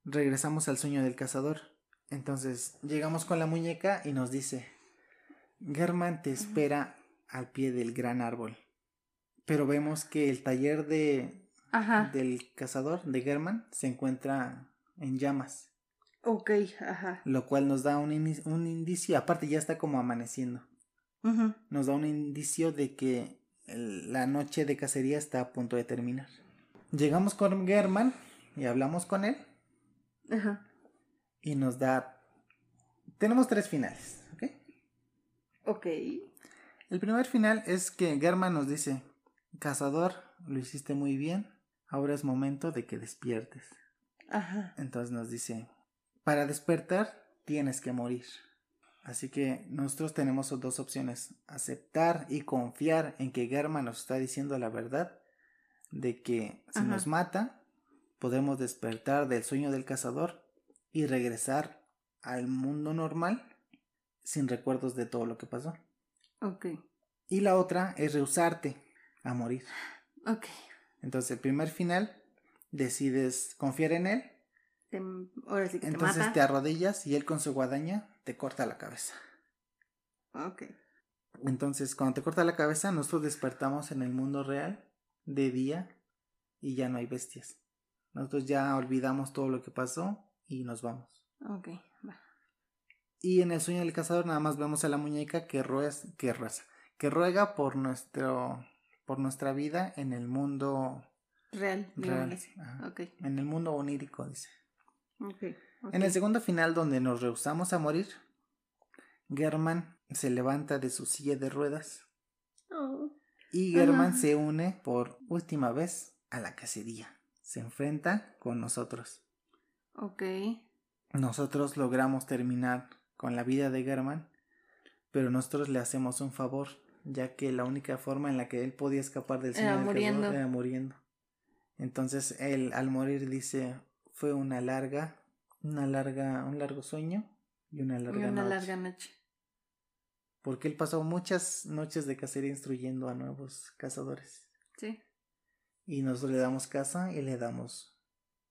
regresamos al sueño del cazador. Entonces llegamos con la muñeca y nos dice, Germán te espera al pie del gran árbol. Pero vemos que el taller de, Ajá. del cazador, de Germán, se encuentra en llamas. Ok, ajá. Lo cual nos da un, un indicio, aparte ya está como amaneciendo, Ujú. nos da un indicio de que la noche de cacería está a punto de terminar. Llegamos con Germán y hablamos con él Ajá. y nos da... Tenemos tres finales, ¿ok? Ok. El primer final es que Germán nos dice, cazador, lo hiciste muy bien, ahora es momento de que despiertes. Ajá. Entonces nos dice, para despertar tienes que morir. Así que nosotros tenemos dos opciones, aceptar y confiar en que Germán nos está diciendo la verdad, de que si Ajá. nos mata, podemos despertar del sueño del cazador y regresar al mundo normal sin recuerdos de todo lo que pasó. Ok. Y la otra es rehusarte a morir. Ok. Entonces el primer final decides confiar en él Te- ahora sí que Entonces te te, mata. arrodillas y él con su guadaña te corta la cabeza. Ok. Entonces, cuando te corta la cabeza, nosotros despertamos en el mundo real de día y ya no hay bestias. Nosotros ya olvidamos todo lo que pasó y nos vamos. Ok. Va. Y en el sueño del cazador nada más vemos a la muñeca que ruega, que que ruega por nuestro por nuestra vida en el mundo Real. real, digámosle así. ajá, Ok. en el mundo onírico, dice. Ok. ok. En el segundo final, donde nos rehusamos a morir, Germán se levanta de su silla de ruedas Oh. y Germán Ajá. se une por última vez a la cacería. Se enfrenta con nosotros. Ok. Nosotros logramos terminar con la vida de Germán, pero nosotros le hacemos un favor, ya que la única forma en la que él podía escapar del sueño Era del muriendo. era muriendo. Entonces él al morir dice fue una larga, una larga, un largo sueño y una Y larga una noche. larga noche. Porque él pasó muchas noches de cacería instruyendo a nuevos cazadores. Sí. Y nosotros le damos casa y le damos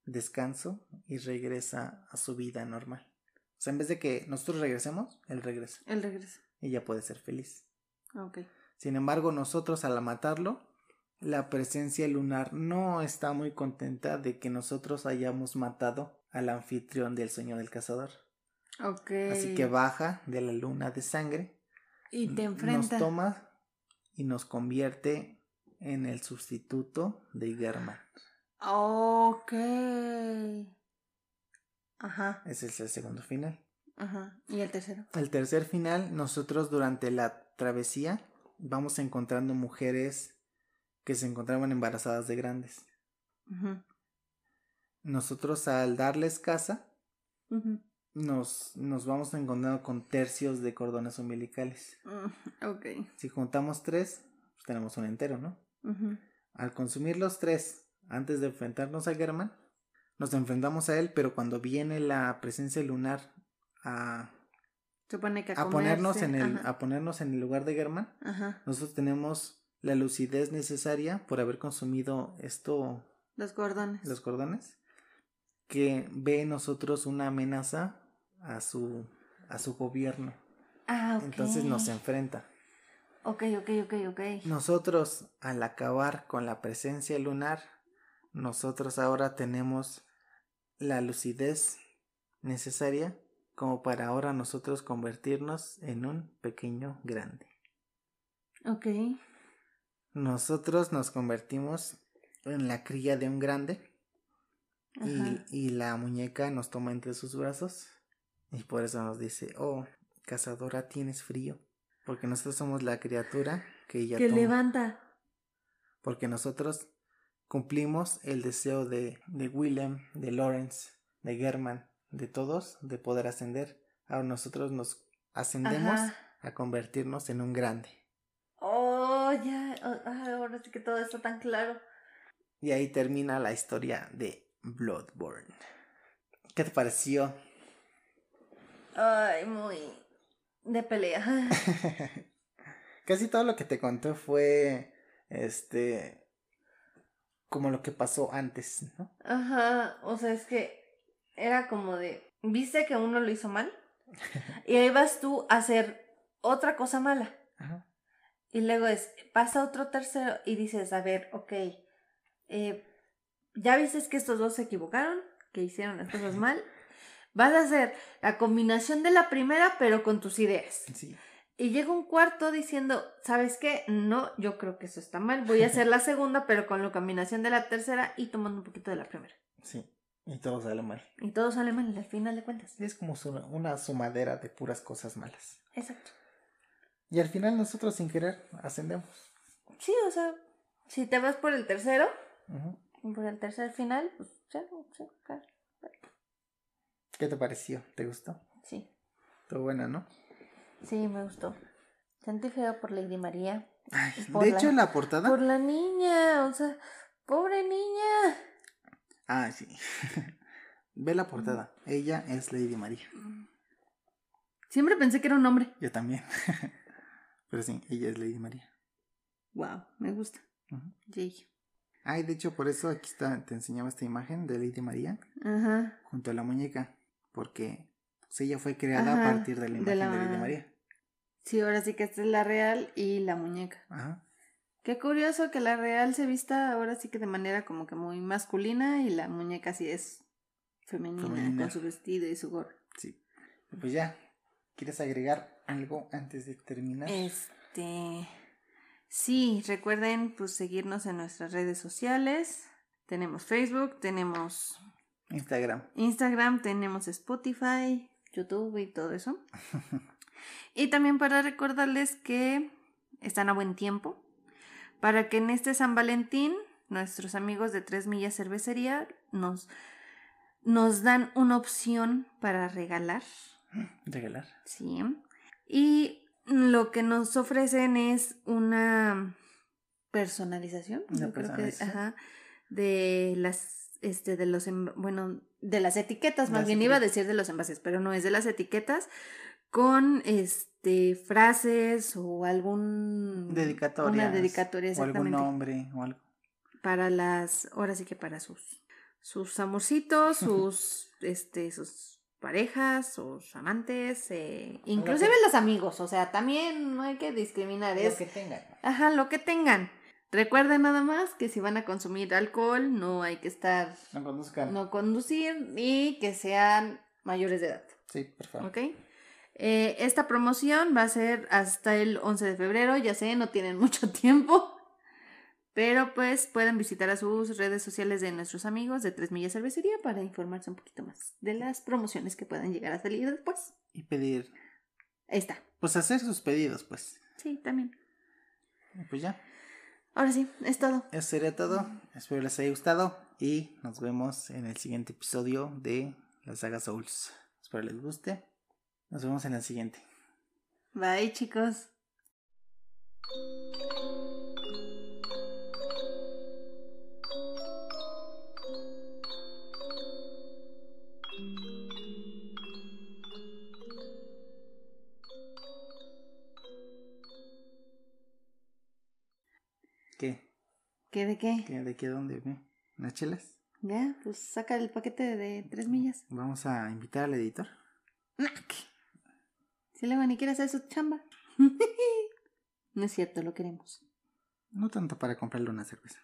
descanso y regresa a su vida normal. O sea, en vez de que nosotros regresemos, él regresa Él regresa. y ya puede ser feliz. Ok. Sin embargo, nosotros al matarlo, la presencia lunar no está muy contenta de que nosotros hayamos matado al anfitrión del sueño del cazador. Ok. Así que baja de la luna de sangre Y te nos enfrenta. toma y nos convierte en el sustituto de Germán. Ok. Ajá. Ese es el segundo final. Ajá. ¿Y el tercero? El tercer final, nosotros durante la travesía vamos encontrando mujeres que se encontraban embarazadas de grandes. Nosotros al darles casa, nos, nos vamos encontrando con tercios de cordones umbilicales. Mm. Si juntamos tres, pues tenemos un entero, ¿no? Al consumir los tres, antes de enfrentarnos a Germán, nos enfrentamos a él, pero cuando viene la presencia lunar a, Supone que a, a ponernos en el, Ajá. a ponernos en el lugar de Germán, Ajá. nosotros tenemos la lucidez necesaria por haber consumido esto, Los cordones. los cordones, que ve en nosotros una amenaza a su, a su gobierno. Ah, ok. Entonces nos enfrenta. Ok, ok, ok, ok. Nosotros, al acabar con la presencia lunar, nosotros ahora tenemos la lucidez necesaria como para ahora nosotros convertirnos en un pequeño grande. Ok. Nosotros nos convertimos en la cría de un grande y, y la muñeca nos toma entre sus brazos y por eso nos dice, oh, cazadora, tienes frío. Porque nosotros somos la criatura que ella que toma. levanta. porque nosotros cumplimos el deseo de, de Willem, de Lawrence, de German, de todos, de poder ascender. Ahora nosotros nos ascendemos Ajá. a convertirnos en un grande. Oh, ya. ah, ahora sí que todo está tan claro. Y ahí termina la historia de Bloodborne. ¿Qué te pareció? Ay, muy. de pelea. Casi todo lo que te conté fue este como lo que pasó antes, ¿no? Ajá. O sea, es que era como de. Viste que uno lo hizo mal. Y ahí vas tú a hacer otra cosa mala. Ajá. Y luego es, pasa otro tercero y dices, a ver, ok, eh, ya viste que estos dos se equivocaron, que hicieron las cosas mal. Vas a hacer la combinación de la primera, pero con tus ideas. Sí. Y llega un cuarto diciendo, ¿sabes qué? No, yo creo que eso está mal. Voy a hacer la segunda, pero con la combinación de la tercera y tomando un poquito de la primera. Sí. Y todo sale mal. Y todo sale mal al final de cuentas. Es como su- una sumadera de puras cosas malas. Exacto. Y al final nosotros sin querer ascendemos. Sí, o sea, si te vas por el tercero, por el tercer final, pues ya, sí, claro. ¿Qué te pareció? ¿Te gustó? Sí. Estuvo buena, ¿no? Sí, me gustó. Sentí feo por Lady María. Ay, Por de la- hecho, en la portada. Por la niña, o sea, pobre niña. Ah, sí. Ve la portada. Ella es Lady María. Siempre pensé que era un hombre. Yo también. Pero sí, ella es Lady María. Wow, me gusta. Ujú. Jay. Ay, de hecho, por eso aquí está, te enseñaba esta imagen de Lady María Ajá. junto a la muñeca. Porque pues, ella fue creada Ajá, a partir de la de imagen de, la- Lady María. Sí, ahora sí que esta es la real y la muñeca. Ajá. Qué curioso que la real se vista ahora sí que de manera como que muy masculina y la muñeca sí es femenina, Femenina. con su vestido y su gorro. Sí. Pues ya. ¿Quieres agregar algo antes de terminar? Este. Sí, recuerden pues seguirnos en nuestras redes sociales. Tenemos Facebook, tenemos Instagram. Instagram, tenemos Spotify, YouTube y todo eso. y también para recordarles que están a buen tiempo para que en este San Valentín nuestros amigos de Tres Millas Cervecería nos, nos dan una opción para regalar. Regalar. Sí. Y lo que nos ofrecen es una personalización. Una que, personalización. ajá, de las este de los bueno, de las etiquetas, más Las bien iba a decir de los envases, pero no es de las etiquetas con este frases o algún Dedicatoria. una dedicatoria O algún nombre o algo. para las ahora sí que para sus sus amorcitos sus este sus parejas sus amantes eh, inclusive los amigos o sea también no hay que discriminar es Lo que tengan. ajá lo que tengan recuerden nada más que si van a consumir alcohol no hay que estar No conduzcan. no conducir y que sean mayores de edad Sí, por favor. ¿ok? Eh, esta promoción va a ser hasta el 11 de febrero, ya sé, no tienen mucho tiempo, pero pues pueden visitar a sus redes sociales de nuestros amigos de Tres Millas Cervecería para informarse un poquito más de las promociones que puedan llegar a salir después. y pedir, Ahí está. pues hacer sus pedidos, pues. Sí, también. Y pues ya, Ahora sí, es todo. eso sería todo. Espero les haya gustado y nos vemos en el siguiente episodio de la saga Souls. Espero les guste. Nos vemos en el siguiente. Bye, chicos. ¿Qué? ¿Qué de qué? ¿Qué? ¿De qué dónde? ¿Qué? ¿Unas chelas? Ya, pues saca el paquete de tres millas. Vamos a invitar al editor. Si luego ni quiere hacer su chamba. no es cierto, lo queremos. No tanto para comprarle una cerveza.